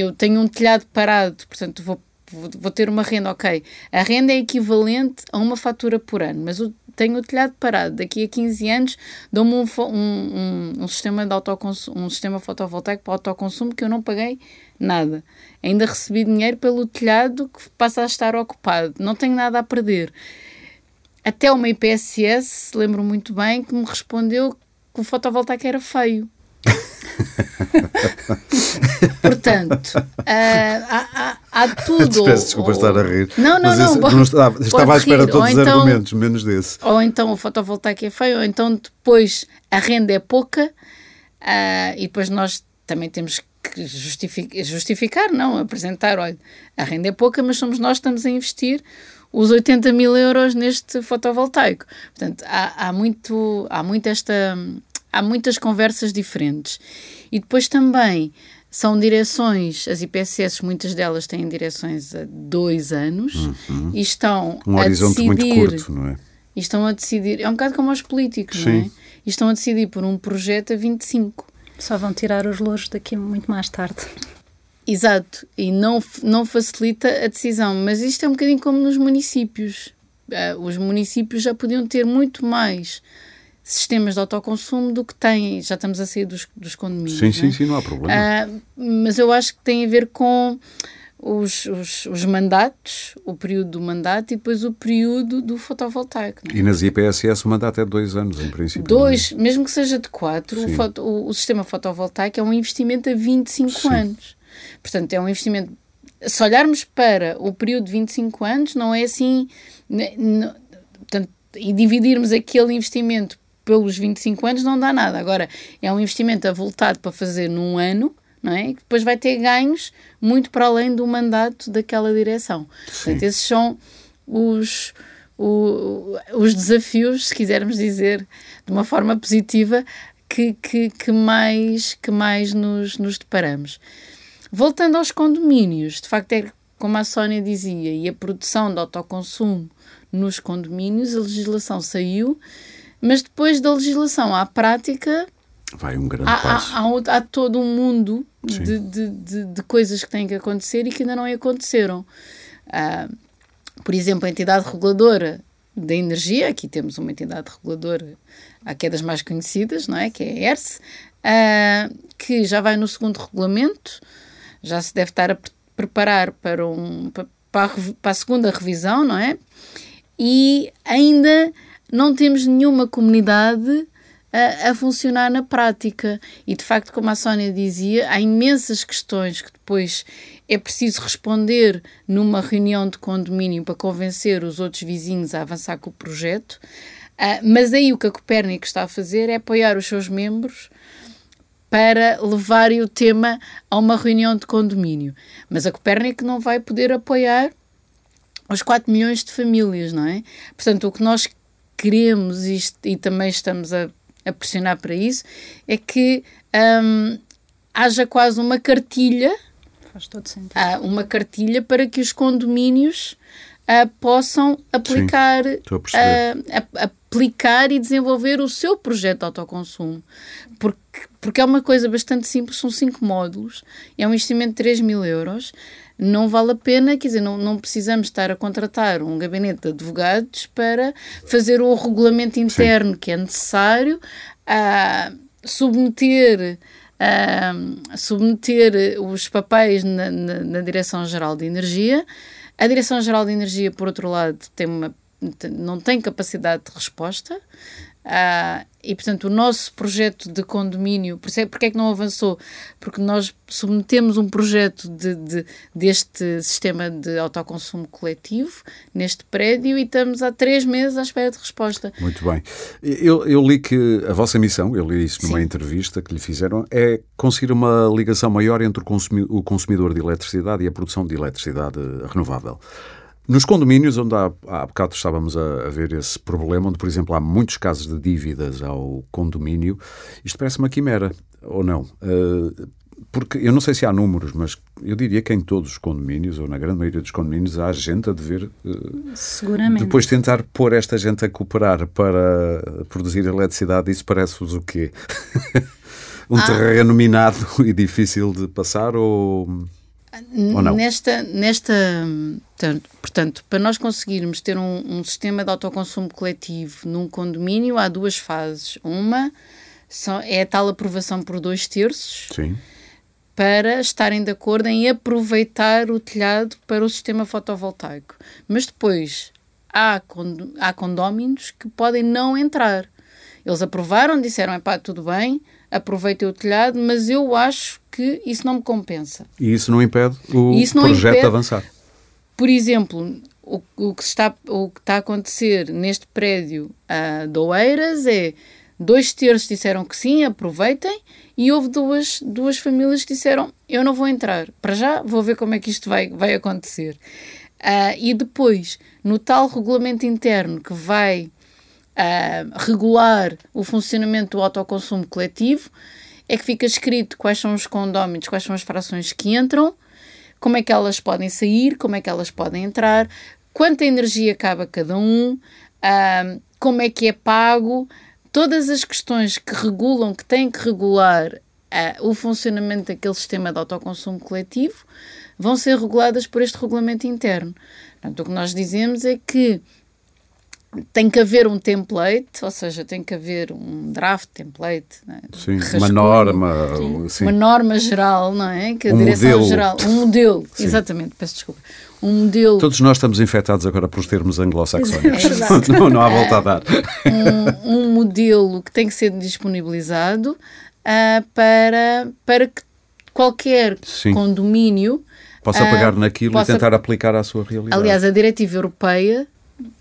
eu tenho um telhado parado, portanto vou, vou ter uma renda, ok. A renda é equivalente a uma fatura por ano, mas tenho o telhado parado, daqui a 15 anos dou-me um, um, um, um, sistema de autoconsumo, um sistema fotovoltaico para autoconsumo que eu não paguei nada. Ainda recebi dinheiro pelo telhado que passa a estar ocupado. Não tenho nada a perder. Até uma IPSS, lembro muito bem, que me respondeu que o fotovoltaico era feio. Portanto, uh, há, há, há, tudo. Peço desculpa ou... estar a rir. Não, não, não. não estava, estava à espera de todos os então, argumentos, menos desse. Ou então o fotovoltaico é feio, ou então depois a renda é pouca uh, e depois nós também temos que justificar, justificar, não, apresentar, olha, a renda é pouca, mas somos nós que estamos a investir os 80 mil euros neste fotovoltaico. Portanto, há, há, muito, há muito esta há muitas conversas diferentes. E depois também são direções, as IPSS, muitas delas têm direções a dois anos uhum. e estão um a horizonte decidir, muito curto, não é? E estão a decidir, é um bocado como os políticos, Sim. não é? E estão a decidir por um projeto a 25. Só vão tirar os louros daqui muito mais tarde. Exato, e não, não facilita a decisão, mas isto é um bocadinho como nos municípios. Uh, os municípios já podiam ter muito mais sistemas de autoconsumo do que têm. Já estamos a sair dos, dos condomínios. Sim, sim, é? sim, não há problema. Uh, mas eu acho que tem a ver com os, os, os, mandatos, o período do mandato e depois o período do fotovoltaico. É? E nas IPSS o mandato é de dois anos, em princípio. É? Dois, mesmo que seja de quatro, o, foto, o, o, sistema fotovoltaico é um investimento a 25 sim. anos. Portanto, é um investimento. Se olharmos para o período de 25 anos, não é assim. Não, portanto, e dividirmos aquele investimento pelos 25 anos não dá nada. Agora, é um investimento avultado para fazer num ano, não é? que depois vai ter ganhos muito para além do mandato daquela direção. Sim. Portanto, esses são os, o, os desafios, se quisermos dizer de uma forma positiva, que, que, que mais, que mais nos, nos deparamos. Voltando aos condomínios, de facto é como a Sónia dizia, e a produção de autoconsumo nos condomínios, a legislação saiu mas depois da legislação à prática. Vai um grande há, passo. Há, há, há todo um mundo de, de, de, de, coisas que têm que acontecer e que ainda não aconteceram. Uh, por exemplo, a entidade reguladora da energia, aqui temos uma entidade reguladora, que é das mais conhecidas, não é? que é a ERSE, uh, que já vai no segundo regulamento, já se deve estar a preparar para, um, para, para a segunda revisão, não é? E ainda não temos nenhuma comunidade a, a, funcionar na prática. E de facto, como a Sónia dizia, há imensas questões que depois é preciso responder numa reunião de condomínio para convencer os outros vizinhos a avançar com o projeto. Uh, mas aí o que a Copérnico está a fazer é apoiar os seus membros para levarem o tema a uma reunião de condomínio. Mas a Copérnico não vai poder apoiar os 4 milhões de famílias, não é? Portanto, o que nós queremos isto, e também estamos a, a pressionar para isso, é que um, haja quase uma cartilha. Faz todo sentido. Uh, uma cartilha para que os condomínios uh, possam aplicar, Sim, uh, aplicar e desenvolver o seu projeto de autoconsumo. Porque, porque é uma coisa bastante simples, são cinco módulos, é um investimento de 3 mil euros não vale a pena, quer dizer, não, não precisamos estar a contratar um gabinete de advogados para fazer o regulamento interno Sim. que é necessário, a submeter, a submeter os papéis na, na, na Direção-Geral de Energia. A Direção-Geral de Energia, por outro lado, tem uma, não tem capacidade de resposta. Uh, e, portanto, o nosso projeto de condomínio, por é, porque é que não avançou? Porque nós submetemos um projeto de, de, deste sistema de autoconsumo coletivo neste prédio e estamos há três meses à espera de resposta. Muito bem. Eu, eu li que a vossa missão, eu li isso numa Sim. entrevista que lhe fizeram, é conseguir uma ligação maior entre o consumidor de eletricidade e a produção de eletricidade renovável. Nos condomínios, onde há, há bocado estávamos a, a, ver esse problema, onde, por exemplo, há muitos casos de dívidas ao condomínio, isto parece uma quimera, ou não? Uh, Porque eu não sei se há números, mas eu diria que em todos os condomínios, ou na grande maioria dos condomínios, há gente a dever. Uh, Seguramente. Depois tentar pôr esta gente a cooperar para produzir eletricidade, isso parece-vos o quê? um ah. terreno minado e difícil de passar ou. Ou não? Nesta, nesta, portanto, para nós conseguirmos ter um, um, sistema de autoconsumo coletivo num condomínio, há duas fases. Uma são, é a tal aprovação por dois terços. Sim para estarem de acordo em aproveitar o telhado para o sistema fotovoltaico. Mas depois há, cond há condóminos que podem não entrar. Eles aprovaram, disseram: pá, tudo bem, aproveitei o telhado, mas eu acho que isso não me compensa. E isso não impede o não projeto impede, avançar? Por exemplo, o, o, que está, o que está a acontecer neste prédio uh, de Oeiras é dois terços disseram que sim, aproveitem, e houve duas, duas famílias que disseram: Eu não vou entrar, para já vou ver como é que isto vai, vai acontecer. Uh, e depois, no tal regulamento interno que vai uh, regular o funcionamento do autoconsumo coletivo, é que fica escrito quais são os condóminos, quais são as frações que entram, como é que elas podem sair, como é que elas podem entrar, quanta energia cabe a cada um, uh, como é que é pago, todas as questões que regulam, que têm que regular uh, o funcionamento daquele sistema de autoconsumo coletivo, vão ser reguladas por este regulamento interno. Portanto, o que nós dizemos é que tem que haver um template, ou seja, tem que haver um draft template, né? sim, uma norma, sim. uma norma geral, não é? Que a um direção modelo. geral, um modelo, sim. exatamente, peço desculpa, um modelo. Todos nós estamos infectados agora pelos termos anglo-saxónicos, é, não, não há volta a dar. Um, um, modelo que tem que ser disponibilizado uh, para, para que qualquer condomínio possa pegar uh, naquilo possa... e tentar aplicar à sua realidade. Aliás, a diretiva europeia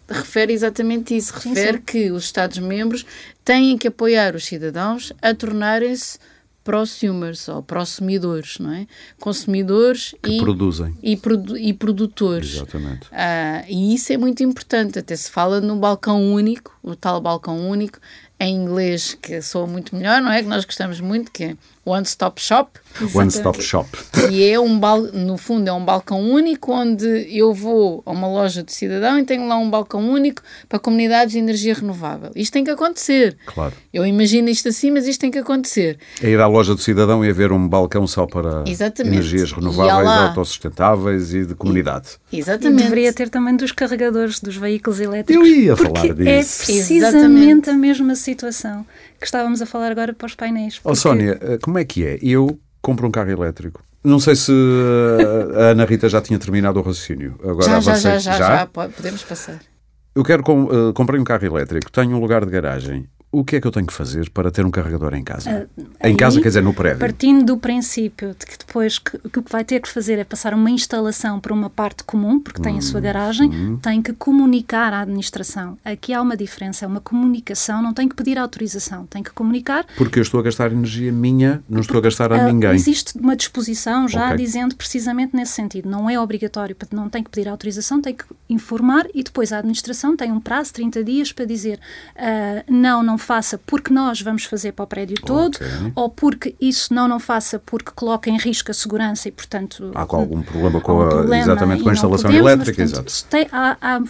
refere exatamente isso, refere sim, sim. que os Estados-membros têm que apoiar os cidadãos a tornarem-se prosumers ou prosumidores, não é? Consumidores que e produzem e, produ e produtores. Exatamente. Ah, e isso é muito importante. Até se fala no balcão único, o tal balcão único em inglês que soa muito melhor, não é? Que nós gostamos muito, que é One Stop Shop. One Stop Shop. E é um bal no fundo é um balcão único onde eu vou a uma loja de cidadão e tenho lá um balcão único para comunidades de energia renovável. Isto tem que acontecer. Claro. Eu imagino isto assim, mas isto tem que acontecer. É ir à loja do cidadão e haver um balcão só para Exatamente. energias renováveis, autossustentáveis e de comunidade. E, exatamente. E deveria ter também dos carregadores dos veículos elétricos. Eu ia falar disso. É precisamente Exatamente. a mesma situação que estávamos a falar agora para os painéis. Porque... Oh, Sónia, eh, como é que é? Eu compro um carro elétrico. Não sei se eh, a Ana Rita já tinha terminado o raciocínio. Agora já, já, já, já, já, podemos passar. Eu quero com, uh, comprei um carro elétrico, tenho um lugar de garagem o que é que eu tenho que fazer para ter um carregador em casa? Uh, em aí, casa, quer dizer, no prédio? Partindo do princípio de que depois que, que o que vai ter que fazer é passar uma instalação para uma parte comum, porque tem a sua hum, garagem, hum. tem que comunicar à administração. Aqui há uma diferença, é uma comunicação, não tem que pedir autorização, tem que comunicar. Porque eu estou a gastar energia minha, não estou a gastar a uh, ninguém. Existe uma disposição já okay. dizendo precisamente nesse sentido. Não é obrigatório, não tem que pedir autorização, tem que informar e depois a administração tem um prazo, 30 dias, para dizer uh, não, não faça porque nós vamos fazer para o prédio todo, okay. ou porque isso não não faça porque coloca em risco a segurança e, portanto... Há algum problema com a, problema exatamente com a instalação podemos, elétrica, mas, portanto, exato. Tem, há, há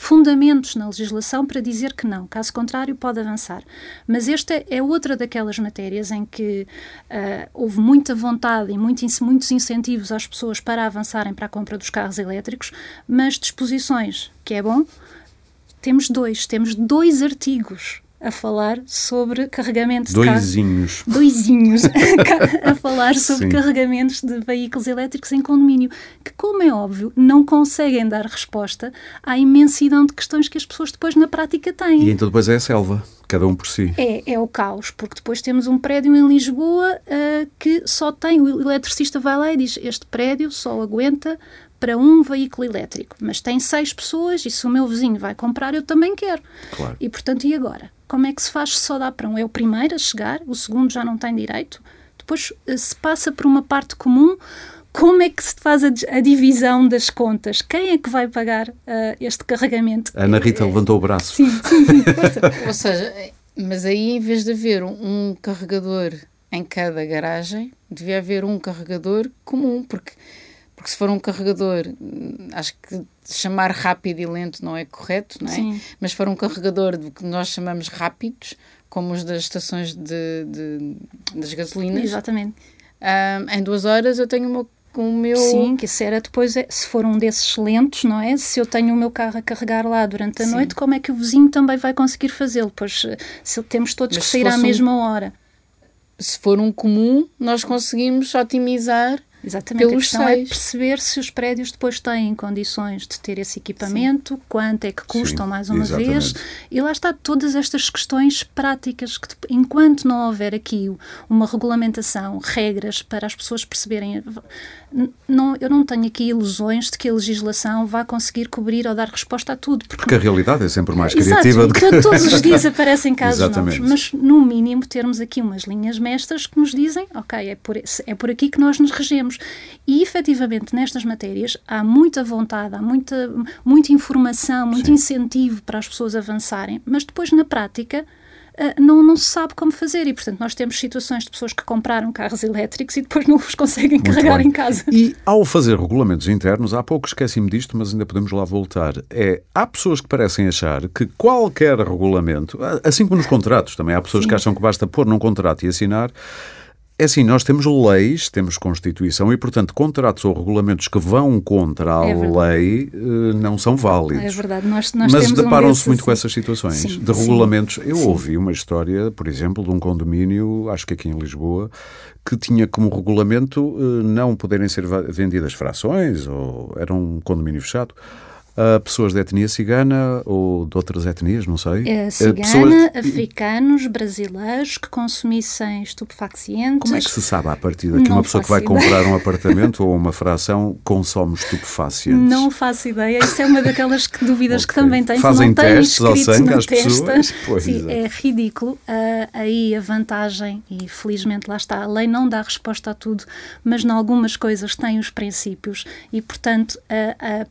fundamentos na legislação para dizer que não, caso contrário, pode avançar. Mas esta é outra daquelas matérias em que uh, houve muita vontade e muito, muitos incentivos às pessoas para avançarem para a compra dos carros elétricos, mas disposições, que é bom, temos dois, temos dois artigos a falar sobre carregamentos Doisinhos. de Doisinhos. a falar sobre Sim. carregamentos de veículos elétricos em condomínio, que, como é óbvio, não conseguem dar resposta à imensidão de questões que as pessoas depois na prática têm. E então depois é a selva. Cada um por si. É, é o caos, porque depois temos um prédio em Lisboa uh, que só tem, o eletricista vai lá e diz: Este prédio só aguenta para um veículo elétrico, mas tem seis pessoas e se o meu vizinho vai comprar, eu também quero. Claro. E portanto, e agora? Como é que se faz se só dá para um? É o primeiro a chegar, o segundo já não tem direito, depois eh, se passa por uma parte comum. Como é que se faz a, a divisão das contas? Quem é que vai pagar uh, este carregamento? A Ana Rita levantou o braço. Sim, sim, sim. Ou seja, mas aí em vez de haver um, um carregador em cada garagem devia haver um carregador comum, porque, porque se for um carregador, acho que chamar rápido e lento não é correto, não é? Sim. Mas se for um carregador de que nós chamamos rápidos, como os das estações de, de das gasolinas. Exatamente. Um, em duas horas eu tenho o meu com o meu. Sim, que isso era depois, é, se for um desses lentos, não é? Se eu tenho o meu carro a carregar lá durante a Sim. noite, como é que o vizinho também vai conseguir fazê-lo? Pois se temos todos Mas que sair à mesma um, hora. Se for um comum, nós conseguimos otimizar Exatamente, pelos a questão é seis. é perceber se os prédios depois têm condições de ter esse equipamento, Sim. quanto é que custam Sim, mais uma exatamente. vez, e lá está todas estas questões práticas que enquanto não houver aqui uma regulamentação, regras para as pessoas perceberem, não, eu não tenho aqui ilusões de que a legislação vá conseguir cobrir ou dar resposta a tudo. Porque, porque a realidade é sempre mais criativa do que... todos os dias aparecem casos novos, mas no mínimo termos aqui umas linhas mestras que nos dizem, ok, é por, é por aqui que nós nos regemos e efetivamente nestas matérias há muita vontade, há muita, muita informação, muito Sim. incentivo para as pessoas avançarem, mas depois na prática não, não se sabe como fazer e, portanto, nós temos situações de pessoas que compraram carros elétricos e depois não os conseguem Muito carregar bem. em casa. E ao fazer regulamentos internos, há pouco esqueci-me disto, mas ainda podemos lá voltar. É, há pessoas que parecem achar que qualquer regulamento, assim como nos contratos também, há pessoas Sim. que acham que basta pôr num contrato e assinar é assim, nós temos leis, temos Constituição e, portanto, contratos ou regulamentos que vão contra a é lei eh, não são válidos. É verdade, nós, nós Mas deparam-se um muito com essas situações sim, de regulamentos. Sim, Eu sim. ouvi uma história, por exemplo, de um condomínio, acho que aqui em Lisboa, que tinha como regulamento eh, não poderem ser vendidas frações, ou era um condomínio fechado a pessoas de etnia cigana ou de outras etnias, não sei. É, cigana, pessoas... africanos, brasileiros que consumissem estupefacientes. Como é que se sabe a partir daqui não uma pessoa que vai ideia. comprar um apartamento ou uma fração consome estupefacientes? Não faço ideia. Isso é uma daquelas que, dúvidas okay. que também tenho. Fazem que não testes ao sangue às testa. pessoas? Pois Sim, é. é ridículo. Uh, aí a vantagem, e felizmente lá está, a lei não dá resposta a tudo, mas em algumas coisas tem os princípios e, portanto, a, a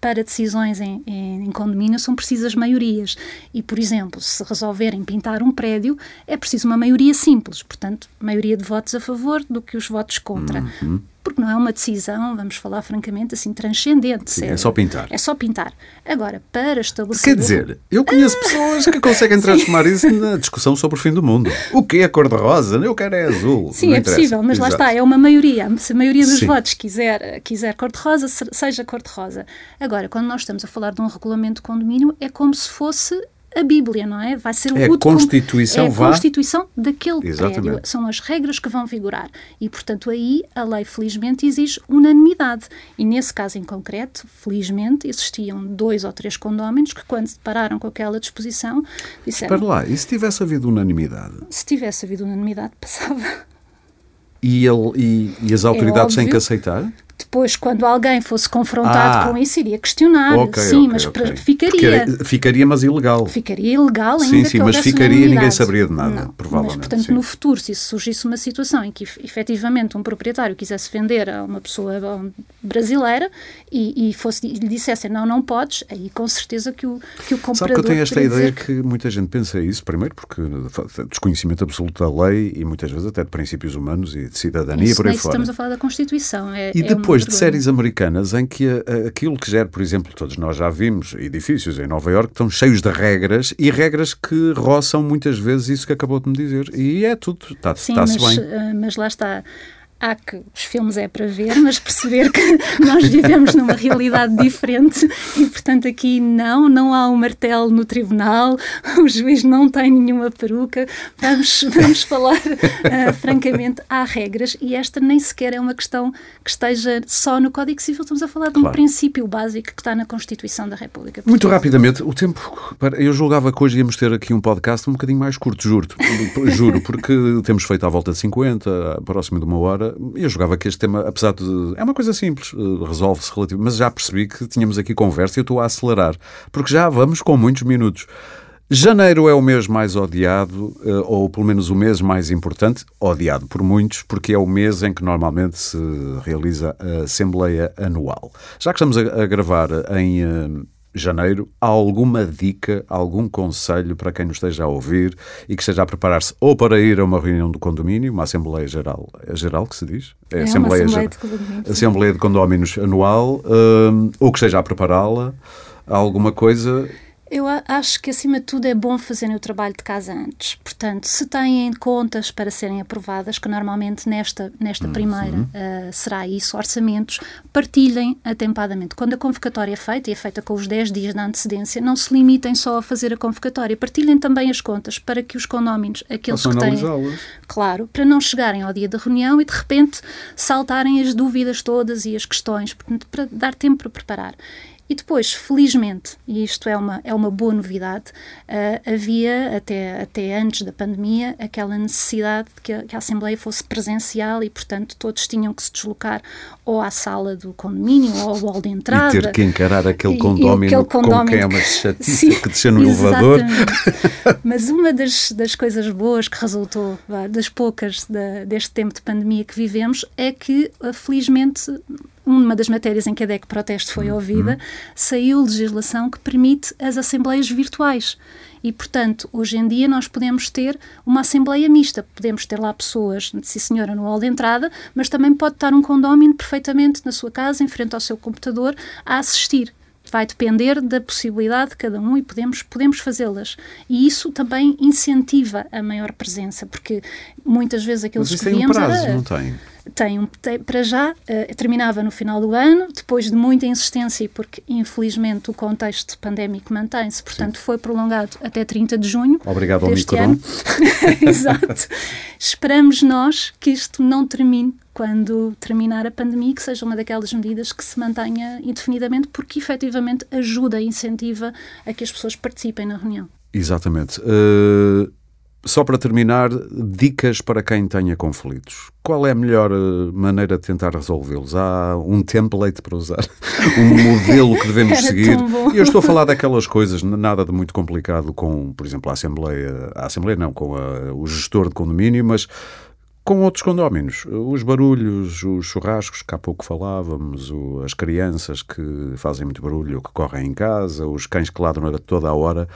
para decisões em, em, em, condomínio são precisas maiorias. E, por exemplo, se resolverem pintar um prédio, é preciso uma maioria simples, portanto, maioria de votos a favor do que os votos contra. Uhum porque não é uma decisão, vamos falar francamente, assim, transcendente. Sim, é só pintar. É só pintar. Agora, para estabelecer... Quer dizer, eu conheço ah, pessoas que conseguem transformar isso na discussão sobre o fim do mundo. O que é cor-de-rosa? Eu quero é azul. Sim, é possível, mas Exato. lá está, é uma maioria. Se a maioria dos Sim. votos quiser, quiser cor-de-rosa, seja cor-de-rosa. Agora, quando nós estamos a falar de um regulamento de condomínio, é como se fosse a Bíblia, não é? Vai ser o é a Constituição, é a Constituição daquele Exatamente. prédio. São as regras que vão vigorar. E, portanto, aí a lei, felizmente, exige unanimidade. E, nesse caso em concreto, felizmente, existiam dois ou três condóminos que, quando se depararam com aquela disposição, disseram... Espera lá, e se tivesse havido unanimidade? Se tivesse havido unanimidade, passava. E, ele, e, e as autoridades é têm que aceitar? Depois, quando alguém fosse confrontado ah, com isso, iria questionar. Okay, sim, okay, mas okay. ficaria. Porque ficaria, mas ilegal. Ficaria ilegal ainda. Sim, sim, mas ficaria e ninguém saberia de nada, não, provavelmente. Mas, portanto, sim. no futuro, se surgisse uma situação em que efetivamente um proprietário quisesse vender a uma pessoa brasileira e, e fosse, e lhe dissessem não, não podes, aí com certeza que o, que o comprador. Sabe que eu tenho esta ideia que... que muita gente pensa isso, primeiro, porque desconhecimento absoluto da lei e muitas vezes até de princípios humanos e de cidadania isso, por aí fora. Estamos a falar da Constituição. É, e é depois depois de séries americanas em que a, aquilo que gera, por exemplo, todos nós já vimos edifícios em Nova Iorque estão cheios de regras e regras que roçam muitas vezes isso que acabou de me dizer. E é tudo, está-se está bem. Uh, mas lá está há que os filmes é para ver, mas perceber que nós vivemos numa realidade diferente e, portanto, aqui não, não há um martelo no tribunal, o juiz não tem nenhuma peruca. Vamos, vamos falar uh, francamente, há regras e esta nem sequer é uma questão que esteja só no Código Civil, estamos a falar de um claro. princípio básico que está na Constituição da República. Muito rapidamente, o tempo. Eu julgava que hoje íamos ter aqui um podcast um bocadinho mais curto, juro, juro, porque temos feito à volta de 50, próximo de uma hora eu jogava que este tema, apesar de. É uma coisa simples, eh, resolve-se relativo, mas já percebi que tínhamos aqui conversa e eu estou a acelerar, porque já vamos com muitos minutos. Janeiro é o mês mais odiado, eh, ou pelo menos o mês mais importante, odiado por muitos, porque é o mês em que normalmente se realiza a Assembleia Anual. Já que estamos a gravar em eh, janeiro, há alguma dica, algum conselho para quem nos esteja a ouvir e que esteja a preparar-se ou para ir a uma reunião do condomínio, uma Assembleia Geral, é geral que se diz? É, é Assembleia, Assembleia, de Condomínios. Assembleia de Condóminos anual, um, ou que esteja a prepará-la, alguma coisa eu acho que, acima de tudo, é bom fazerem o trabalho de casa antes. Portanto, se têm contas para serem aprovadas, que normalmente nesta, nesta uhum. primeira uh, será isso, orçamentos, partilhem atempadamente. Quando a convocatória é feita, e é feita com os 10 dias de antecedência, não se limitem só a fazer a convocatória, partilhem também as contas para que os condóminos, aqueles Posso que têm. Claro, para não chegarem ao dia da reunião e de repente saltarem as dúvidas todas e as questões, portanto, para dar tempo para preparar. E depois, felizmente, e isto é uma, é uma boa novidade, uh, havia, até, até antes da pandemia, aquela necessidade de que a, que a, Assembleia fosse presencial e, portanto, todos tinham que se deslocar ou à sala do condomínio ou ao hall de entrada. E ter que encarar aquele condomínio, com quem é uma chatice que descer no elevador. Mas uma das, das coisas boas que resultou, das poucas da, deste tempo de pandemia que vivemos, é que, felizmente, uma das matérias em que a DEC Proteste foi uhum. ouvida, saiu legislação que permite as assembleias virtuais. E, portanto, hoje em dia nós podemos ter uma assembleia mista. Podemos ter lá pessoas, sim senhora, no hall de entrada, mas também pode estar um condómino perfeitamente na sua casa, em frente ao seu computador, a assistir vai depender da possibilidade de cada um e podemos, podemos fazê-las. E isso também incentiva a maior presença, porque muitas vezes aqueles Mas que víamos... Tem um prazo, era, não tem? Tem, um, para já, uh, terminava no final do ano, depois de muita insistência, porque infelizmente o contexto pandémico mantém-se, portanto Sim. foi prolongado até 30 de junho. Obrigado ao ano. Exato. Esperamos nós que isto não termine quando terminar a pandemia, que seja uma daquelas medidas que se mantenha indefinidamente, porque efetivamente ajuda e incentiva a que as pessoas participem na reunião. Exatamente. Uh, só para terminar, dicas para quem tenha conflitos. Qual é a melhor eh, maneira de tentar resolvê-los? Há um template para usar? um modelo que devemos Era seguir? E eu estou a falar daquelas coisas, nada de muito complicado com, por exemplo, a Assembleia, a Assembleia não, com a, o gestor de condomínio, mas com outros condóminos. Os barulhos, os churrascos que há pouco falávamos, as crianças que fazem muito barulho que correm em casa, os cães que ladram a toda a hora.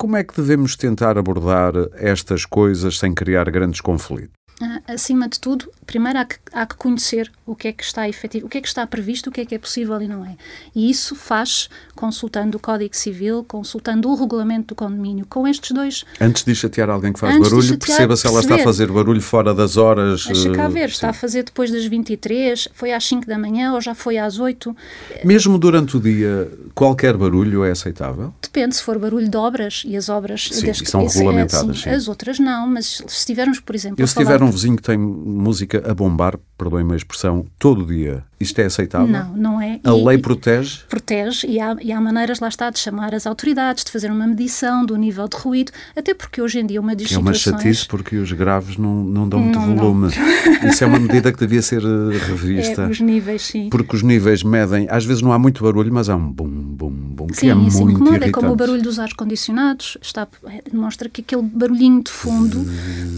Como é que devemos tentar abordar estas coisas sem criar grandes conflitos? Ah, acima de tudo, primeiro há que, há que conhecer o que é que está efetivo, o que é que está previsto, o que é que é possível e não é. E isso faz consultando o Código Civil, consultando o regulamento do condomínio, com estes dois. Antes de chatear alguém que faz barulho, chatear, perceba se ela está a fazer barulho fora das horas. Deixa cá ver, sim. está a fazer depois das 23, foi às 5 da manhã ou já foi às 8. Mesmo durante o dia, qualquer barulho é aceitável? Depende, se for barulho de obras e as obras sim, são regulamentadas. É, sim, as outras não, mas se tivermos, por exemplo. Eu, se tiver um vizinho que tem música a bombar, perdoem-me a expressão, todo dia, isto é aceitável? Não, não é. A e, lei protege? Protege e há, e há maneiras, lá está, de chamar as autoridades, de fazer uma medição do nível de ruído, até porque hoje em dia uma das que É uma chatice porque os graves não, não dão muito não, volume. Não. Isso é uma medida que devia ser eh, revista. É, os níveis, sim. Porque os níveis medem, às vezes não há muito barulho, mas há um bum, bum, sim, que é muito incomoda. irritante. É como o barulho dos ar-condicionados, está, é, demonstra que aquele barulhinho de fundo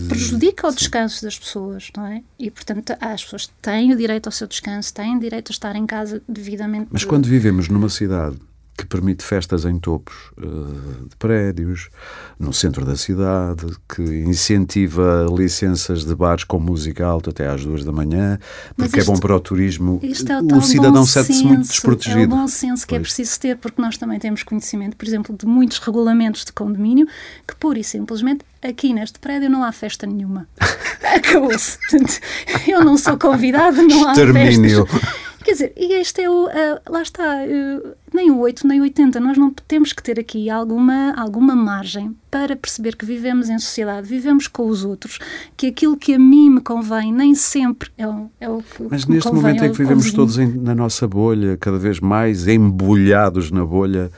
prejudica o descanso das pessoas, não é? E, portanto, as pessoas têm o direito ao seu descanso, têm direito a estar em casa devidamente. Mas quando vivemos numa cidade que permite festas em topos uh, de prédios, no centro da cidade, que incentiva licenças de bares com música alta até às duas da manhã, porque isto, é bom para o turismo. É o, o cidadão sente-se muito desprotegido. É o bom senso que é pois. é preciso ter, porque nós também temos conhecimento, por exemplo, de muitos regulamentos de condomínio que pura e simplesmente aqui neste prédio não há festa nenhuma. Acabou-se. Eu não sou convidado, não há Extermínio. festas. Quer dizer, e este é o. Uh, lá está, uh, nem o 8, nem o 80. Nós não temos que ter aqui alguma, alguma margem para perceber que vivemos em sociedade, vivemos com os outros, que aquilo que a mim me convém nem sempre é o, é o que Mas neste momento em que vivemos todos em, na nossa bolha, cada vez mais embolhados na bolha,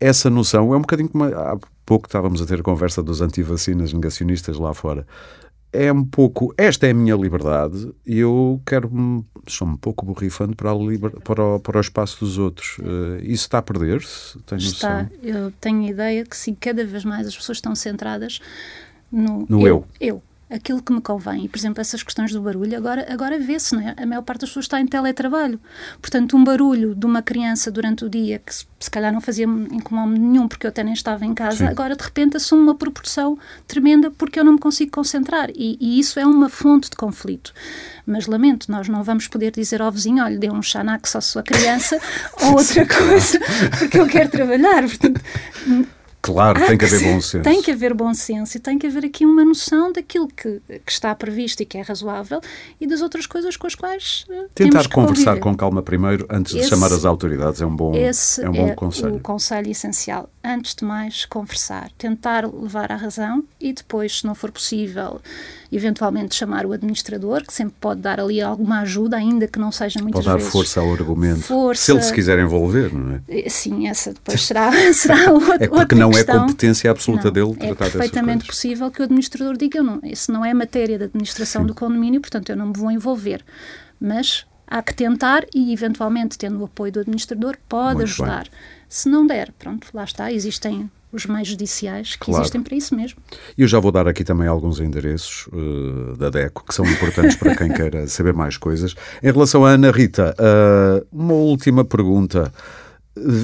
essa noção é um bocadinho como há pouco estávamos a ter a conversa dos antivacinas negacionistas lá fora é um pouco. Esta é a minha liberdade e eu quero. Sou um pouco borrifando para, liber, para, o, para o espaço dos outros. Uh, isso está a perder-se? Está. Noção? Eu tenho a ideia que sim, cada vez mais as pessoas estão centradas no, no eu. eu. Aquilo que me convém. E, por exemplo, essas questões do barulho, agora, agora vê-se, não é? A maior parte das pessoas está em teletrabalho. Portanto, um barulho de uma criança durante o dia, que se, se calhar não fazia incomodado nenhum, porque eu até nem estava em casa, Sim. agora de repente assume uma proporção tremenda porque eu não me consigo concentrar. E, e, isso é uma fonte de conflito. Mas lamento, nós não vamos poder dizer ao vizinho: olha, dê um xanax à sua criança ou outra coisa, porque eu quero trabalhar. Portanto, Claro, tem que haver bom senso. Tem que haver bom senso e tem que haver aqui uma noção daquilo que, que está previsto e que é razoável e das outras coisas com as quais uh, Tentar conversar conviver. com calma primeiro antes esse, de chamar as autoridades é um bom, esse é um bom é conselho. o conselho essencial. Antes de mais, conversar, tentar levar à razão e depois, se não for possível, eventualmente chamar o administrador, que sempre pode dar ali alguma ajuda, ainda que não seja muitas pode vezes. Pode dar força ao argumento. Força, se ele se quiser envolver, não é? Eh, sim, essa depois será, será outra, É porque não questão. é competência absoluta não, dele tratar É perfeitamente possível que o administrador diga, não, isso não é matéria da administração sim. do condomínio, portanto eu não me vou envolver. Mas há que tentar e, eventualmente, tendo o apoio do administrador, pode Muito ajudar. Bem. Se não der, pronto, lá está, existem os meios judiciais que claro. existem para isso mesmo. E eu já vou dar aqui também alguns endereços uh, da DECO que são importantes para quem queira saber mais coisas. Em relação à Ana Rita, uh, uma última pergunta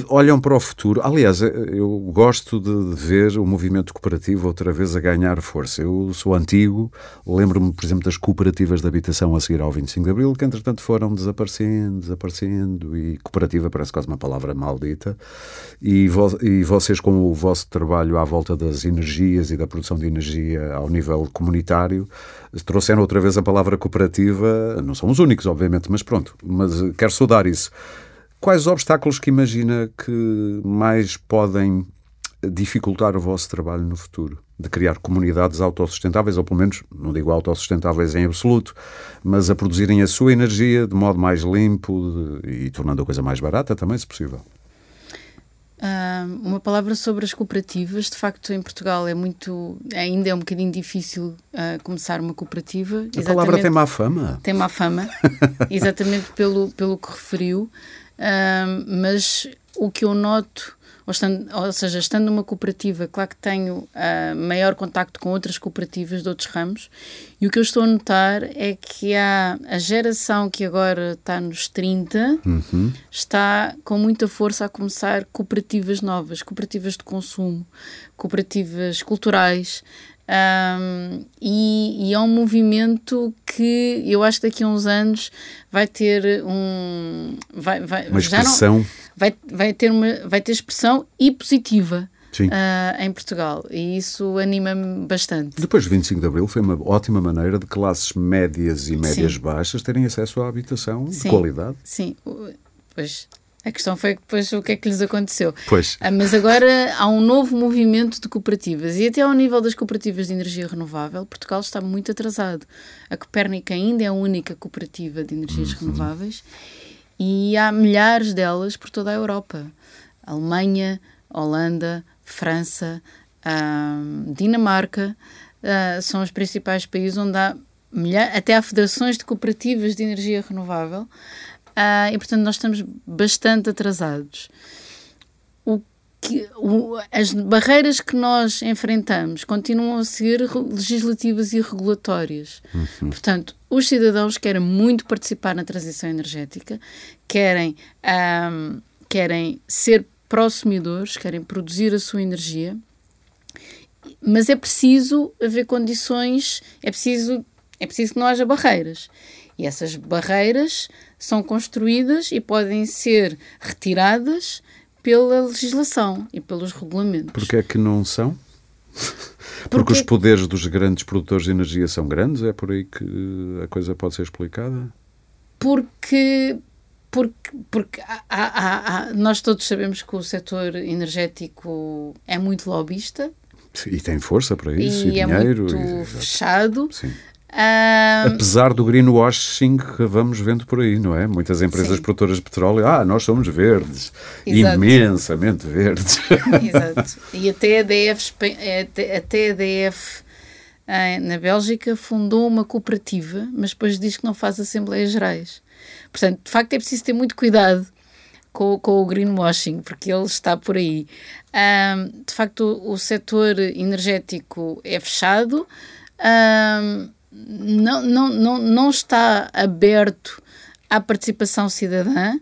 olham para o futuro. Aliás, eu gosto de ver o movimento cooperativo outra vez a ganhar força. Eu sou antigo, lembro-me, por exemplo, das cooperativas de habitação a seguir ao 25 de Abril, que entretanto foram desaparecendo, desaparecendo, e cooperativa parece quase uma palavra maldita. E, vo e vocês, com o vosso trabalho à volta das energias e da produção de energia ao nível comunitário, trouxeram outra vez a palavra cooperativa. Não são os únicos, obviamente, mas pronto. Mas quero saudar isso. Quais obstáculos que imagina que mais podem dificultar o vosso trabalho no futuro? De criar comunidades autossustentáveis, ou pelo menos, não digo autossustentáveis em absoluto, mas a produzirem a sua energia de modo mais limpo de, e tornando a coisa mais barata também, se possível. Uh, uma palavra sobre as cooperativas. De facto, em Portugal é muito, ainda é um bocadinho difícil uh, começar uma cooperativa. A palavra tem má fama. Tem má fama, exatamente pelo, pelo que referiu mas o que eu noto, ou, estando, ou, seja, estando numa cooperativa, claro que tenho uh, maior contacto com outras cooperativas de outros ramos, e o que eu estou a notar é que há a geração que agora está nos 30, uhum. está com muita força a começar cooperativas novas, cooperativas de consumo, cooperativas culturais, um, e, e, é um movimento que eu acho que daqui a uns anos vai ter um. Vai, vai, uma expressão. Não, vai, vai, ter uma, vai ter expressão e positiva. Uh, em Portugal e isso anima-me bastante. Depois de 25 de Abril foi uma ótima maneira de classes médias e médias Sim. baixas terem acesso à habitação Sim. de qualidade. Sim, pois a questão foi depois o que é que lhes aconteceu. Pois. Ah, mas agora há um novo movimento de cooperativas e até ao nível das cooperativas de energia renovável, Portugal está muito atrasado. A Copérnica ainda é a única cooperativa de energias uhum. renováveis e há milhares delas por toda a Europa. Alemanha, Holanda, França, uh, Dinamarca uh, são os principais países onde há até há federações de cooperativas de energia renovável Uh, e, portanto, nós estamos bastante atrasados. O que, o, as barreiras que nós enfrentamos continuam a ser legislativas e regulatórias. Uhum. Portanto, os cidadãos querem muito participar na transição energética, querem, um, querem ser prosumidores, querem produzir a sua energia, mas é preciso haver condições, é preciso, é preciso que não haja barreiras. E essas barreiras são construídas e podem ser retiradas pela legislação e pelos regulamentos. Porquê é que não são? Porque, Porque os poderes dos grandes produtores de energia são grandes? É por aí que a coisa pode ser explicada? Porque porque, porque há, há, há, nós todos sabemos que o setor energético é muito lobista. E tem força para isso, e, e é dinheiro. muito e, fechado. Sim. Um... Apesar do greenwashing que vamos vendo por aí, não é? Muitas empresas Sim. produtoras de petróleo, ah, nós somos verdes, Exato. imensamente verdes. Exato. E até a EDF, até a EDF na Bélgica fundou uma cooperativa, mas depois diz que não faz assembleias gerais. Portanto, de facto, é preciso ter muito cuidado com, com o greenwashing, porque ele está por aí. Um, de facto, o, o setor energético é fechado. uh, não, não, não, não está aberto à participação cidadã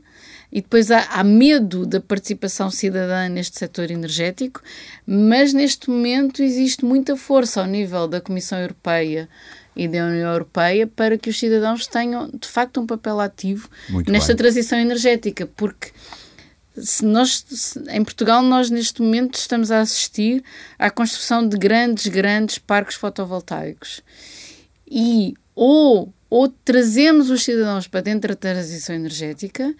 e depois há, há, medo da participação cidadã neste setor energético, mas neste momento existe muita força ao nível da Comissão Europeia e da União Europeia para que os cidadãos tenham de facto um papel ativo Muito nesta bem. transição energética, porque se nós, se, em Portugal, nós neste momento estamos a assistir à construção de grandes, grandes parques fotovoltaicos. E ou, ou trazemos os cidadãos para dentro da transição energética,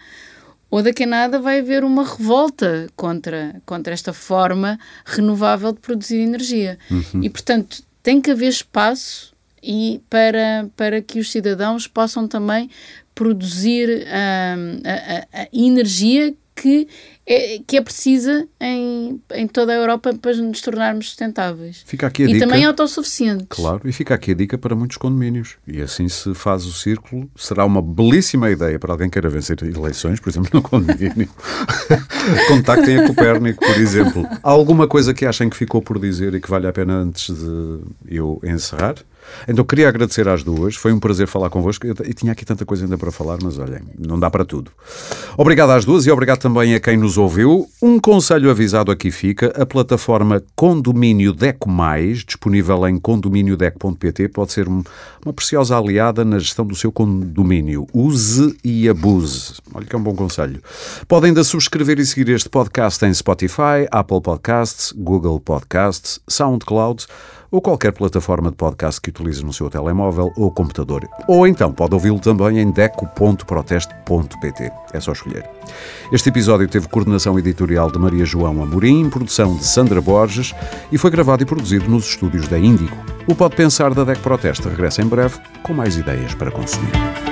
ou daqui a nada vai haver uma revolta contra, contra esta forma renovável de produzir energia. Uhum. E, portanto, tem que haver espaço e para, para que os cidadãos possam também produzir hum, a, a, a energia que é, que é precisa em, em toda a Europa para nos tornarmos sustentáveis. Fica aqui a e dica, também autossuficientes. Claro, e fica aqui a dica para muitos condomínios. E assim se faz o círculo. Será uma belíssima ideia para alguém queira vencer eleições, por exemplo, no condomínio. Contactem a Copérnico, por exemplo. Há alguma coisa que achem que ficou por dizer e que vale a pena antes de eu encerrar? Então queria agradecer às duas, foi um prazer falar convosco. Eu tinha aqui tanta coisa ainda para falar, mas olhem, não dá para tudo. Obrigado às duas e obrigado também a quem nos ouviu. Um conselho avisado aqui fica: a plataforma Condomínio Deco Mais, disponível em condomíniodeco.pt, pode ser uma preciosa aliada na gestão do seu condomínio. Use e abuse. Olha que é um bom conselho. Podem ainda subscrever e seguir este podcast em Spotify, Apple Podcasts, Google Podcasts, SoundCloud ou qualquer plataforma de podcast que utilize no seu telemóvel ou computador. Ou então pode ouvi-lo também em deco.proteste.pt. É só escolher. Este episódio teve coordenação editorial de Maria João Amorim, produção de Sandra Borges e foi gravado e produzido nos estúdios da Índigo. O Pode Pensar da DEC Proteste regressa em breve com mais ideias para consumir.